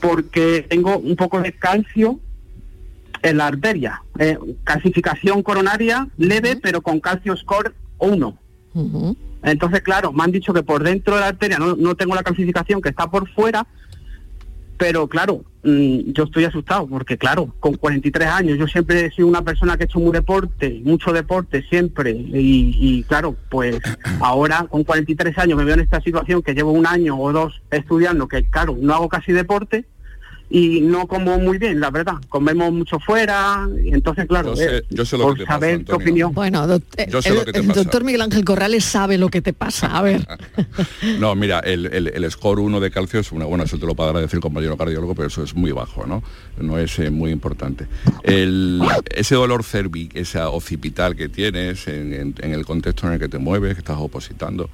porque tengo un poco de calcio en la arteria. Eh, calcificación coronaria leve, pero con calcio score 1. Entonces, claro, me han dicho que por dentro de la arteria no, no tengo la calcificación, que está por fuera, pero claro, mm, yo estoy asustado porque claro, con 43 años yo siempre he sido una persona que ha hecho muy deporte, mucho deporte siempre. Y, y, claro, pues <clears throat> ahora con 43 años me veo en esta situación que llevo un año o dos estudiando que claro, no hago casi deporte y no como muy bien, la verdad. Comemos mucho fuera, y entonces, claro, Yo sé- eh, sé lo por que saber tu opinión. Bueno, doc- Yo sé el, lo que te el pasa. doctor Miguel Ángel Corrales sabe lo que te pasa. A ver. <laughs> No, mira, el, el- el score 1 de calcio es una buena, eso te lo podrá decir el compañero cardiólogo, pero eso es muy bajo, ¿no? No es eh, muy importante. El- ese dolor cervic, esa occipital que tienes en, en- en el contexto en el que te mueves, que estás opositando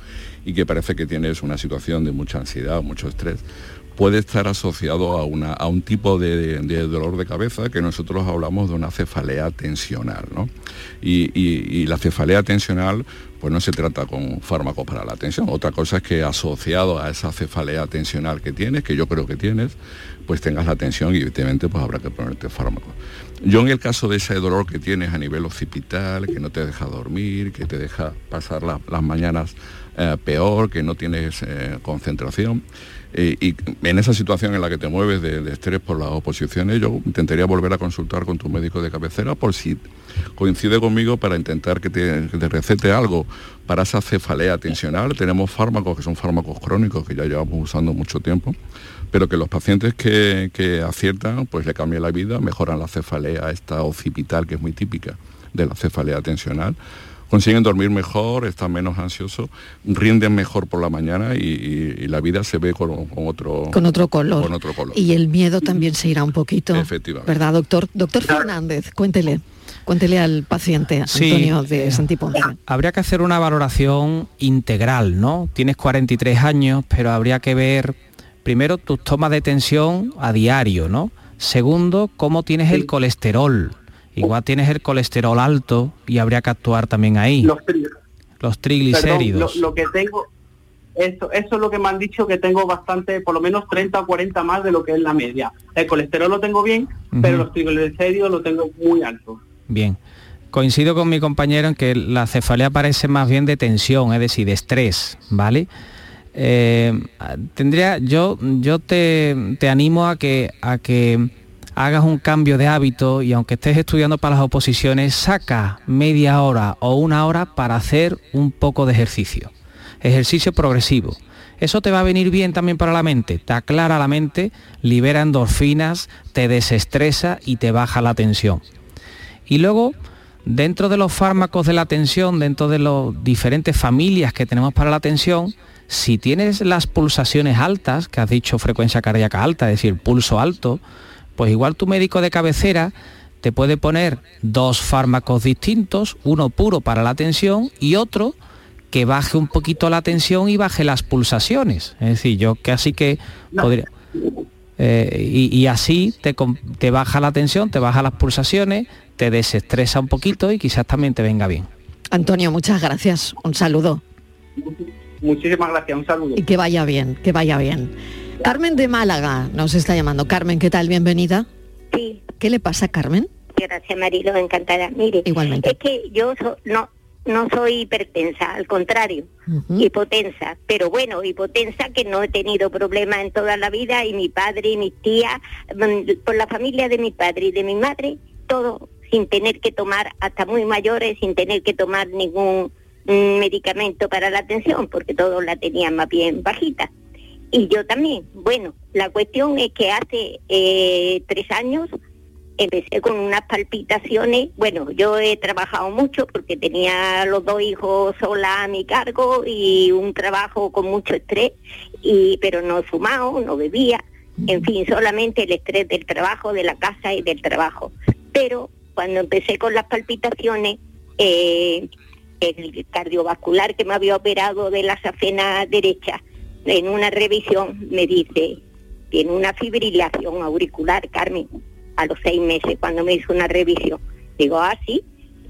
y que parece que tienes una situación de mucha ansiedad, mucho estrés, puede estar asociado a, una, a un tipo de, dolor de cabeza que nosotros hablamos de una cefalea tensional. ¿no? Y, la cefalea tensional pues no se trata con fármacos para la tensión. Otra cosa es que asociado a esa cefalea tensional que tienes, que yo creo que tienes, pues tengas la tensión y evidentemente pues habrá que ponerte fármacos. Yo en el caso de ese dolor que tienes a nivel occipital, que no te deja dormir, que te deja pasar la- las mañanas eh, peor, que no tienes eh, concentración, y en esa situación en la que te mueves de, estrés por las oposiciones, yo intentaría volver a consultar con tu médico de cabecera por si coincide conmigo para intentar que te, recete algo para esa cefalea tensional. Tenemos fármacos que son fármacos crónicos que ya llevamos usando mucho tiempo, pero que los pacientes que, que aciertan, pues le cambian la vida, mejoran la cefalea esta occipital que es muy típica de la cefalea tensional consiguen dormir mejor, están menos ansiosos, rinden mejor por la mañana y, y- y la vida se ve con, con otro Con otro color. con otro color. Y el miedo también se irá un poquito. Efectivamente. ¿Verdad, doctor? Doctor Fernández, cuéntele. Cuéntele al paciente Sí. Antonio de Santiponce. Habría que hacer una valoración integral, ¿no? Tienes 43 años, pero habría que ver primero tus tomas de tensión a diario, ¿no? Segundo, cómo tienes el colesterol. Igual tienes el colesterol alto y habría que actuar también ahí. Los tri- Los Perdón, triglicéridos. lo, lo que tengo, eso, eso es lo que me han dicho que tengo bastante, por lo menos 30 o 40 más de lo que es la media. El colesterol lo tengo bien, pero los triglicéridos lo tengo muy alto. Bien. Coincido con mi compañero en que la cefalea parece más bien de tensión, es decir, de estrés, ¿vale? Eh, tendría, yo, yo te, te animo a que, a que hagas un cambio de hábito y aunque estés estudiando para las oposiciones, saca media hora o una hora para hacer un poco de ejercicio. Ejercicio progresivo. Eso te va a venir bien también para la mente, te aclara la mente, libera endorfinas, te desestresa y te baja la tensión. Y luego, dentro de los fármacos de la tensión, dentro de las diferentes familias que tenemos para la tensión, si tienes las pulsaciones altas, que has dicho frecuencia cardíaca alta, es decir, pulso alto, pues igual tu médico de cabecera te puede poner dos fármacos distintos, uno puro para la tensión y otro que baje un poquito la tensión y baje las pulsaciones. Es decir, yo casi que podría... Eh, y, y así te, te baja la tensión, te baja las pulsaciones, te desestresa un poquito y quizás también te venga bien. Antonio, muchas gracias. Un saludo. Muchísimas gracias, un saludo. Y que vaya bien, que vaya bien. Carmen de Málaga nos está llamando. Carmen, ¿qué tal? Bienvenida. Sí. ¿Qué le pasa, Carmen? Gracias, Marilo, encantada. Mire, Igualmente. es que yo so- no no soy hipertensa, al contrario, hipotensa. Pero bueno, hipotensa que no he tenido problemas en toda la vida y mi padre y mis tías, mm, por la familia de mi padre y de mi madre, todo sin tener que tomar, hasta muy mayores, sin tener que tomar ningún mm, medicamento para la tensión, porque todos la tenían más bien bajita. Y yo también. Bueno, la cuestión es que hace eh, tres años empecé con unas palpitaciones. Bueno, yo he trabajado mucho porque tenía los dos hijos sola a mi cargo y un trabajo con mucho estrés, y, pero no he fumado, no bebía, en fin, solamente el estrés del trabajo, de la casa y del trabajo. Pero cuando empecé con las palpitaciones, eh, el cardiovascular que me había operado de la safena derecha, en una revisión me dice, tiene una fibrilación auricular, Carmen, a los seis meses cuando me hizo una revisión. Digo, ah, sí.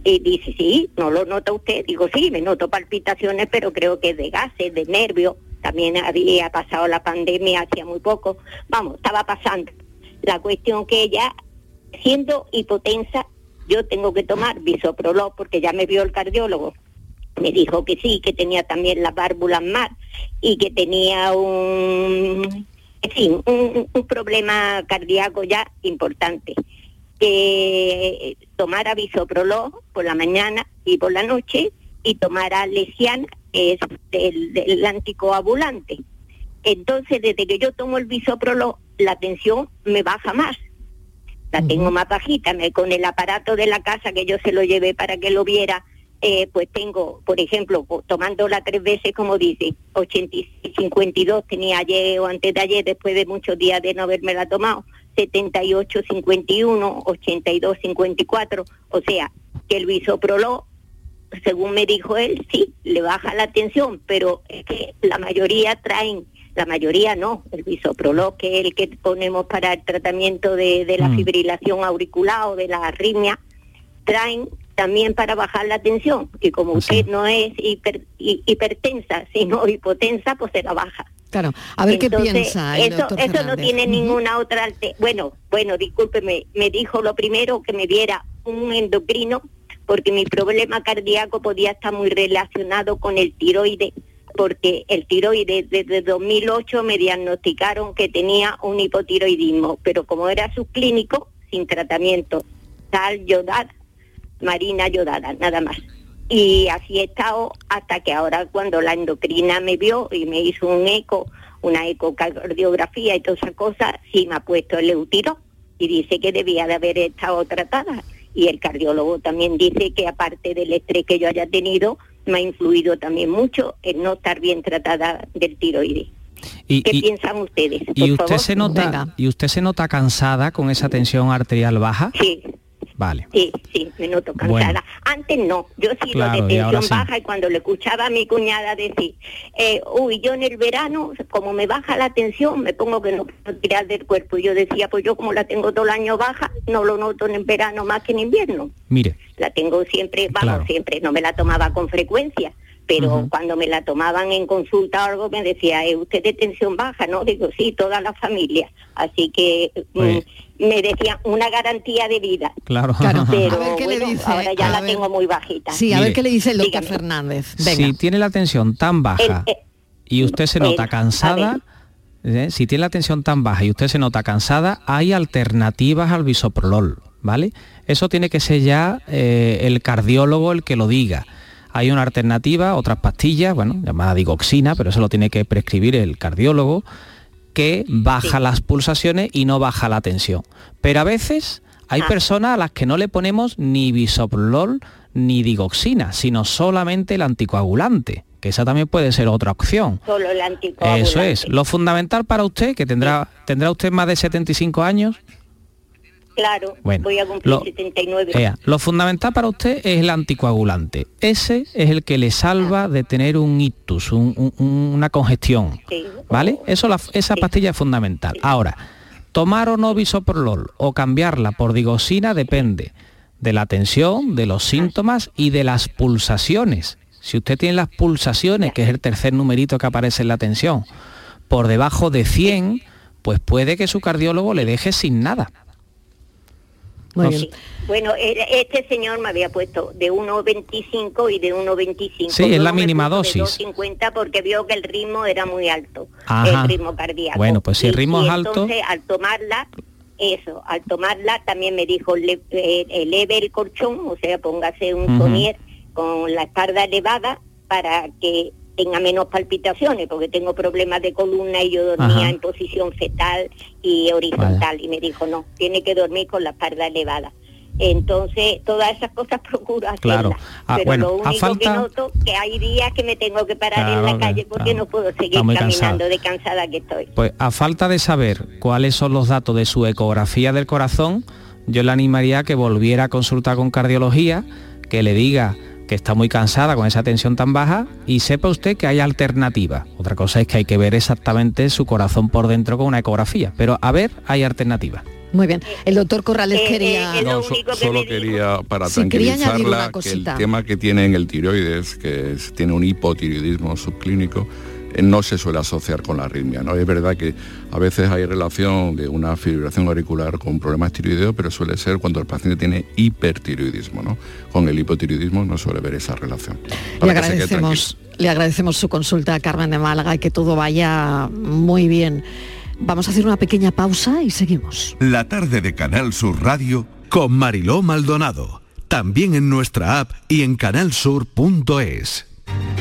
Y dice, sí, ¿no lo nota usted? Digo, sí, me noto palpitaciones, pero creo que es de gases, de nervios. También había pasado la pandemia hacía muy poco. Vamos, estaba pasando. La cuestión que ella, siendo hipotensa, yo tengo que tomar bisoprolol porque ya me vio el cardiólogo. Me dijo que sí, que tenía también las válvulas más y que tenía un, en fin, un, un problema cardíaco ya importante. Que tomara bisoprolol por la mañana y por la noche y tomara lesiana, que es el, del anticoagulante. Entonces, desde que yo tomo el bisoprolol, la tensión me baja más la tengo más bajita, me, con el aparato de la casa que yo se lo llevé para que lo viera, eh, pues tengo, por ejemplo, tomándola tres veces, como dice, 86, 52 tenía ayer o antes de ayer, después de muchos días de no haberme la tomado, 78, 51, 82, 54, o sea, que el bisoprolol, según me dijo él, sí, le baja la tensión, pero es que la mayoría traen la mayoría no, el bisoprolol, que es el que ponemos para el tratamiento de, de la Mm. fibrilación auricular o de la arritmia, traen también para bajar la tensión. Y como usted no es hiper- hi- hipertensa, sino hipotensa, pues se la baja. Claro, a ver qué piensa el eso, doctor eso no tiene ninguna otra bueno bueno discúlpeme me dijo lo primero que me viera un endocrino porque mi problema cardíaco podía estar muy relacionado con el tiroide porque el tiroide desde 2008 me diagnosticaron que tenía un hipotiroidismo pero como era subclínico sin tratamiento sal yodada marina yodada nada más y así he estado hasta que ahora cuando la endocrina me vio y me hizo un eco, una ecocardiografía y todas esas cosas, sí me ha puesto el eutiro y dice que debía de haber estado tratada. Y el cardiólogo también dice que aparte del estrés que yo haya tenido, me ha influido también mucho el no estar bien tratada del tiroides. Y, ¿Qué y- piensan ustedes? y por usted favor? se nota y usted se nota cansada con esa tensión arterial baja. Sí, Vale. Sí, sí, me noto cansada. Bueno. Antes no, yo Claro, lo y de tensión baja y cuando le escuchaba a mi cuñada decir, eh, uy, yo en el verano, como me baja la tensión, me pongo que no puedo tirar del cuerpo. Y yo decía, pues yo como la tengo todo el año baja, no lo noto en el verano más que en invierno. Mire, La tengo siempre, vamos, Claro. siempre, no me la tomaba con frecuencia. Pero cuando me la tomaban en consulta o algo, me decía, ¿eh, ¿usted de tensión baja? No, digo, sí, toda la familia. Así que mm, me decían una garantía de vida. claro. Pero A ver qué le dice, ahora ya a la ver. tengo muy bajita. Sí, a ver qué le dice el doctor Dígame. Fernández. Venga. Si tiene la tensión tan baja El- eh, y usted se nota el- cansada, ¿eh? si tiene la tensión tan baja y usted se nota cansada, hay alternativas al bisoprolol, ¿vale? Eso tiene que ser ya eh, el cardiólogo el que lo diga. Hay una alternativa, otras pastillas, bueno, llamada digoxina, pero eso lo tiene que prescribir el cardiólogo, que baja las pulsaciones y no baja la tensión. Pero a veces hay Ah. personas a las que no le ponemos ni bisoprolol ni digoxina, sino solamente el anticoagulante, que esa también puede ser otra opción. Solo el anticoagulante. Eso es. Lo fundamental para usted, que tendrá, tendrá usted más de 75 años, Claro, Bueno, voy a cumplir lo- 79. Ea, lo fundamental para usted es el anticoagulante. Ese es el que le salva de tener un ictus, un- un- una congestión. Sí. ¿Vale? Eso la- esa pastilla es fundamental. Ahora, tomar o no bisoprolol o cambiarla por digoxina depende de la tensión, de los síntomas y de las pulsaciones. Si usted tiene las pulsaciones, que es el tercer numerito que aparece en la tensión, por debajo de 100, pues puede que su cardiólogo le deje sin nada. Muy bien. Bueno, este señor me había puesto de 1,25 y de 1,25. Sí, es la mínima de dosis. 2,50 porque vio que el ritmo era muy alto, Ajá. el ritmo cardíaco. Bueno, pues si el ritmo y es alto- Entonces, al tomarla, eso, al tomarla también me dijo, le- eh, eleve el colchón, o sea, póngase un somier con la espalda elevada para que tenga menos palpitaciones, porque tengo problemas de columna y yo dormía Ajá. en posición fetal y horizontal. Y me dijo, no, tiene que dormir con la espalda elevada. Entonces, todas esas cosas <laughs> procuro hacerlas. Claro. Ah, Pero bueno, lo a único falta- que noto que hay días que me tengo que parar en la calle porque claro. no puedo seguir caminando cansada. de cansada que estoy. Pues a falta de saber cuáles son los datos de su ecografía del corazón, yo le animaría a que volviera a consultar con cardiología, que le diga que está muy cansada con esa tensión tan baja y sepa usted que hay alternativa. Otra cosa es que hay que ver exactamente su corazón por dentro con una ecografía, pero a ver, hay alternativa. Muy bien. El doctor Corrales Eh, quería... eh, No, lo so- único que solo quería para Sí, quería tranquilizarla que el tema que tiene en el tiroides, que es- tiene un hipotiroidismo subclínico, no se suele asociar con la arritmia. ¿no? Es verdad que a veces hay relación de una fibrilación auricular con problemas tiroideos, pero suele ser cuando el paciente tiene hipertiroidismo. ¿no? Con el hipotiroidismo no suele ver esa relación. Le agradecemos, le agradecemos su consulta a Carmen de Málaga y que todo vaya muy bien. Vamos a hacer una pequeña pausa y seguimos. La tarde de Canal Sur Radio Con Mariló Maldonado. También en nuestra app y en canalsur.es.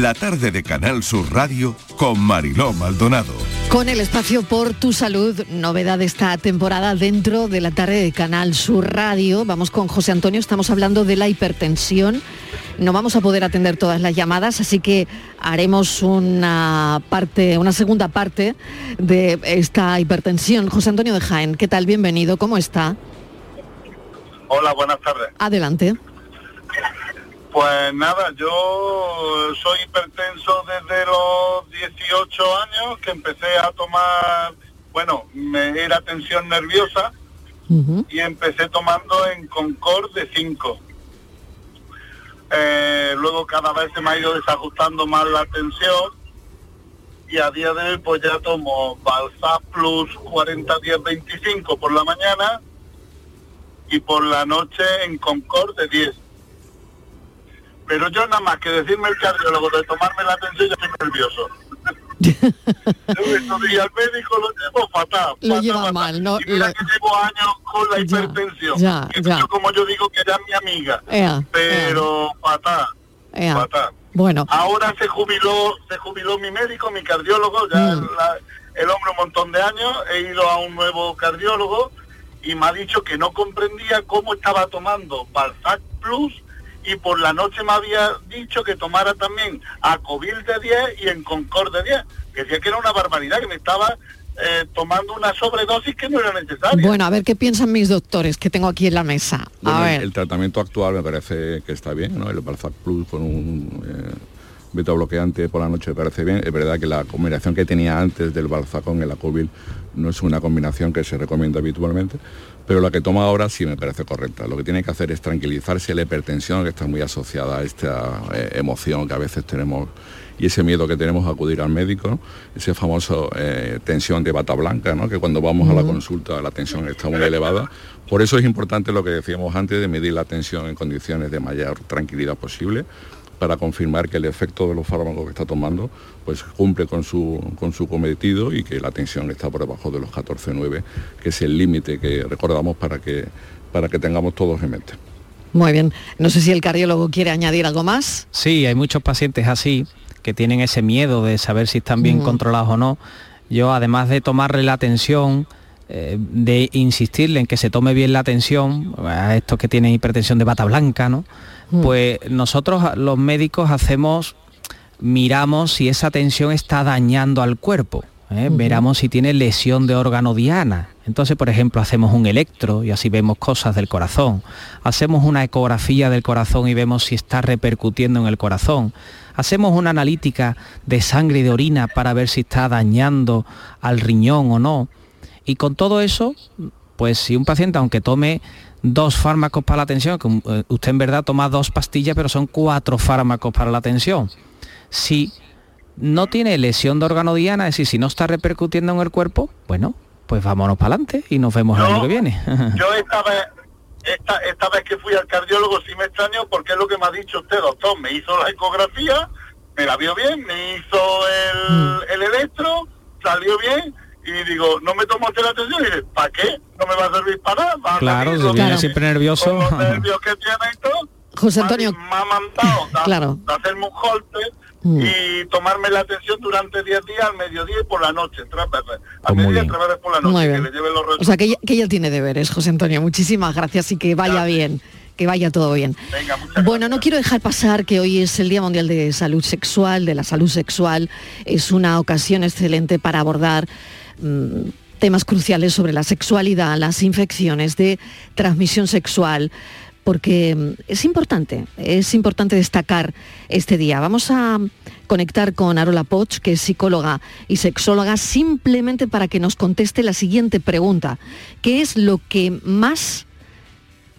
La tarde de Canal Sur Radio con Mariló Maldonado. Con el espacio por tu salud, novedad de esta temporada dentro de la tarde de Canal Sur Radio. Vamos con José Antonio, estamos hablando de la hipertensión. No vamos a poder atender todas las llamadas, así que haremos una parte, una segunda parte de esta hipertensión. José Antonio de Jaén, ¿qué tal? Bienvenido, ¿cómo está? Hola, buenas tardes. Adelante. Pues nada, yo soy hipertenso desde los 18 años que empecé a tomar, bueno, me era tensión nerviosa y empecé tomando en Concord de 5. Eh, luego cada vez se me ha ido desajustando más la tensión y a día de hoy pues ya tomo Balsap Plus 40 10 25 por la mañana y por la noche en Concord de 10. Pero yo nada más que decirme el cardiólogo de tomarme la atención, yo estoy nervioso. <laughs> yo esto día al médico lo llevo fatal. Lo lleva mal, ¿no? Y mira Lo- que llevo años con la hipertensión. ya, que ya. yo, como yo digo que ya es mi amiga. Ea, pero fatal, ea. fatal. Bueno, Ahora se jubiló, se jubiló mi médico, mi cardiólogo, ya Mm. la- el hombre un montón de años, he ido a un nuevo cardiólogo y me ha dicho que no comprendía cómo estaba tomando Balzac Plus y por la noche me había dicho que tomara también Acovil de 10 y en Concord de 10, que decía que era una barbaridad, que me estaba eh, tomando una sobredosis que no era necesaria. bueno, a ver qué piensan mis doctores que tengo aquí en la mesa. Bueno, A el- ver. El tratamiento actual me parece que está bien, ¿no? El Balzac Plus con un eh, beta bloqueante por la noche me parece bien. Es verdad que la combinación que tenía antes del Balzac con el Acovil no es una combinación que se recomienda habitualmente, pero la que toma ahora sí me parece correcta. Lo que tiene que hacer es tranquilizarse la hipertensión que está muy asociada a esta eh, emoción que a veces tenemos y ese miedo que tenemos a acudir al médico, ¿no? ese famoso eh, tensión de bata blanca, ¿no? que cuando vamos a la consulta la tensión está muy elevada. Por eso es importante lo que decíamos antes de medir la tensión en condiciones de mayor tranquilidad posible para confirmar que el efecto de los fármacos que está tomando pues cumple con su, con su cometido y que la tensión está por debajo de los 14,9, que es el límite que recordamos para que, para que tengamos todos en mente. Muy bien. No sé si el cardiólogo quiere añadir algo más. Sí, hay muchos pacientes así que tienen ese miedo de saber si están bien controlados o no. Yo, además de tomarle la atención, eh, de insistirle en que se tome bien la atención, a estos que tienen hipertensión de bata blanca, ¿no? Mm. Pues nosotros los médicos hacemos, miramos si esa tensión está dañando al cuerpo. ¿eh? Ujú. Miramos si tiene lesión de órgano diana. Entonces, por ejemplo, hacemos un electro y así vemos cosas del corazón. Hacemos una ecografía del corazón y vemos si está repercutiendo en el corazón. Hacemos una analítica de sangre y de orina para ver si está dañando al riñón o no. Y con todo eso pues si un paciente, aunque tome dos fármacos para la tensión, que eh, usted en verdad toma dos pastillas, pero son cuatro fármacos para la tensión. Si no tiene lesión de órgano diana, es decir, si no está repercutiendo en el cuerpo, bueno, pues vámonos para adelante y nos vemos el año que viene. <laughs> Yo esta vez, esta, esta vez que fui al cardiólogo sí me extraño porque es lo que me ha dicho usted, doctor. Me hizo la ecografía, me la vio bien, me hizo el, Mm. el electro, salió bien y digo, no me tomo usted la atención y dice, ¿para qué? No me va a servir para nada. Claro, lo viene siempre nervioso. con los nervios <laughs> que tiene y todo. José Antonio, Me ha mandado <laughs> de, Claro. de hacerme un golpe Mm. y tomarme la atención durante 10 días al mediodía y por la noche, tres veces. Al mediodía, tres veces por la noche, Muy que le lleve los O sea, que ella, que ella tiene deberes, José Antonio. Muchísimas gracias y que vaya bien, que vaya todo bien. bueno, no quiero dejar pasar que hoy es el Día Mundial de Salud Sexual, de la salud sexual. Es una ocasión excelente para abordar mm, temas cruciales sobre la sexualidad, las infecciones de transmisión sexual, porque mm, es importante, es importante destacar este día. Vamos a conectar con Arola Poch, que es psicóloga y sexóloga, simplemente para que nos conteste la siguiente pregunta. ¿Qué es lo que más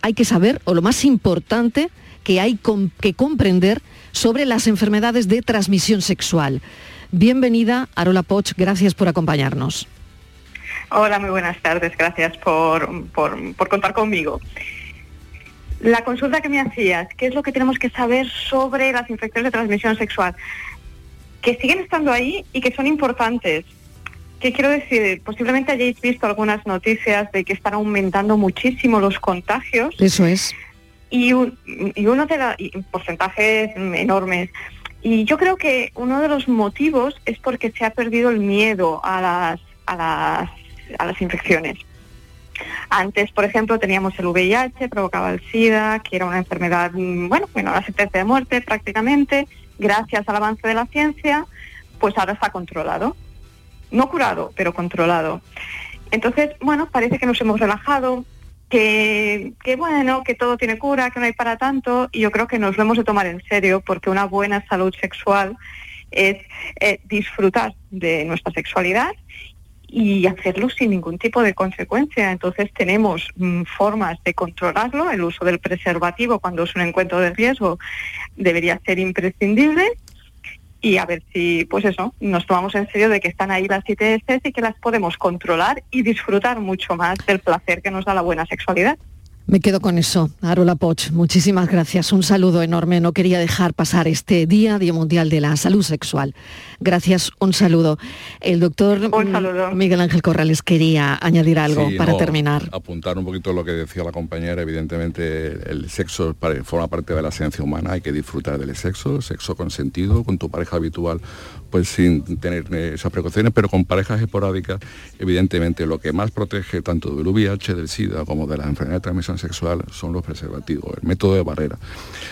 hay que saber o lo más importante que hay que comprender sobre las enfermedades de transmisión sexual? Bienvenida, Arola Poch, gracias por acompañarnos. Hola, muy buenas tardes. Gracias por, por- por contar conmigo. La consulta que me hacías, ¿qué es lo que tenemos que saber sobre las infecciones de transmisión sexual? Que siguen estando ahí y que son importantes. ¿Qué quiero decir? Posiblemente hayáis visto algunas noticias de que están aumentando muchísimo los contagios Eso es. y, un- y uno de los porcentajes enormes. Y yo creo que uno de los motivos es porque se ha perdido el miedo a las, a las, a las infecciones. Antes, por ejemplo, teníamos el VIH, provocaba el SIDA, que era una enfermedad, mm, bueno, bueno, la sentencia de muerte prácticamente. Gracias al avance de la ciencia, pues ahora está controlado. No curado, pero controlado. Entonces, bueno, parece que nos hemos relajado, que, que bueno, que todo tiene cura, que no hay para tanto, y yo creo que nos lo hemos de tomar en serio porque una buena salud sexual es eh, disfrutar de nuestra sexualidad y hacerlo sin ningún tipo de consecuencia. Entonces tenemos mm, formas de controlarlo, el uso del preservativo cuando es un encuentro de riesgo debería ser imprescindible y a ver si, pues eso, nos tomamos en serio de que están ahí las ITS y que las podemos controlar y disfrutar mucho más del placer que nos da la buena sexualidad. Me quedo con eso, Arola Poch. Muchísimas gracias. Un saludo enorme. No quería dejar pasar este Día, Día Mundial de la Salud Sexual. Gracias, un saludo. El doctor Miguel Ángel Corrales quería añadir algo Sí, para no, terminar. Apuntar un poquito lo que decía la compañera, evidentemente el sexo forma parte de la ciencia humana, hay que disfrutar del sexo, sexo consentido, con tu pareja habitual, pues sin tener eh, esas precauciones, pero con parejas esporádicas, evidentemente lo que más protege tanto del VIH, del SIDA, como de la enfermedad de transmisión sexual son los preservativos, el método de barrera.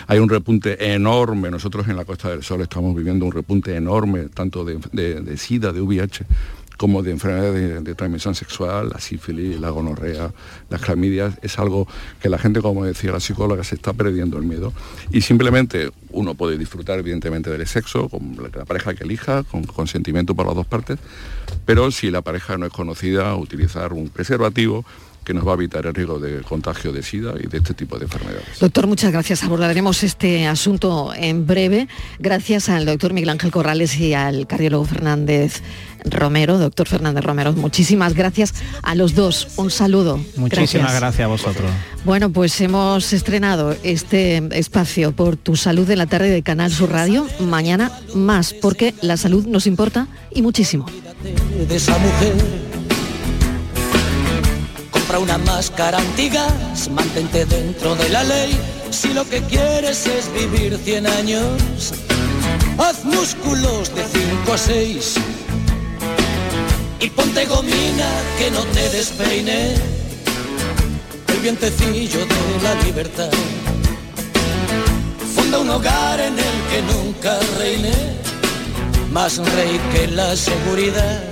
Hay un repunte enorme, nosotros en la Costa del Sol estamos viviendo un repunte enorme, tanto de, de- de SIDA, de VIH, como de enfermedades de, transmisión sexual, la sífilis, la gonorrea, las clamidias, es algo que la gente, como decía la psicóloga, se está perdiendo el miedo. Y simplemente uno puede disfrutar evidentemente del sexo, con la, la pareja que elija, con consentimiento por las dos partes, pero si la pareja no es conocida, utilizar un preservativo que nos va a evitar el riesgo de contagio de SIDA y de este tipo de enfermedades. Doctor, muchas gracias. Abordaremos este asunto en breve. Gracias al doctor Miguel Ángel Corrales y al cardiólogo Fernández Romero. Doctor Fernández Romero, muchísimas gracias a los dos. Un saludo. Muchísimas gracias, a vosotros. Bueno, pues hemos estrenado este espacio por tu salud de la tarde de Canal Sur Radio. Mañana más, porque la salud nos importa y muchísimo. de esa mujer. Compra una máscara antigas, mantente dentro de la ley. Si lo que quieres es vivir 100 años, haz músculos de 5 a 6. Y ponte gomina que no te despeine el vientecillo de la libertad. Funda un hogar en el que nunca reine más rey que la seguridad.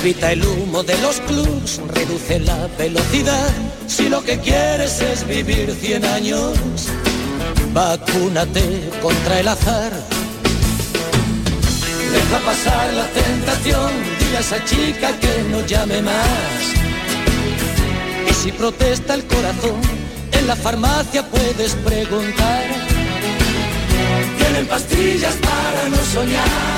Evita el humo de los clubs, reduce la velocidad. Si lo que quieres es vivir 100 años, vacúnate contra el azar. Deja pasar la tentación, dile a esa chica que no llame más. Y si protesta el corazón, en la farmacia puedes preguntar. Tienen pastillas para no soñar.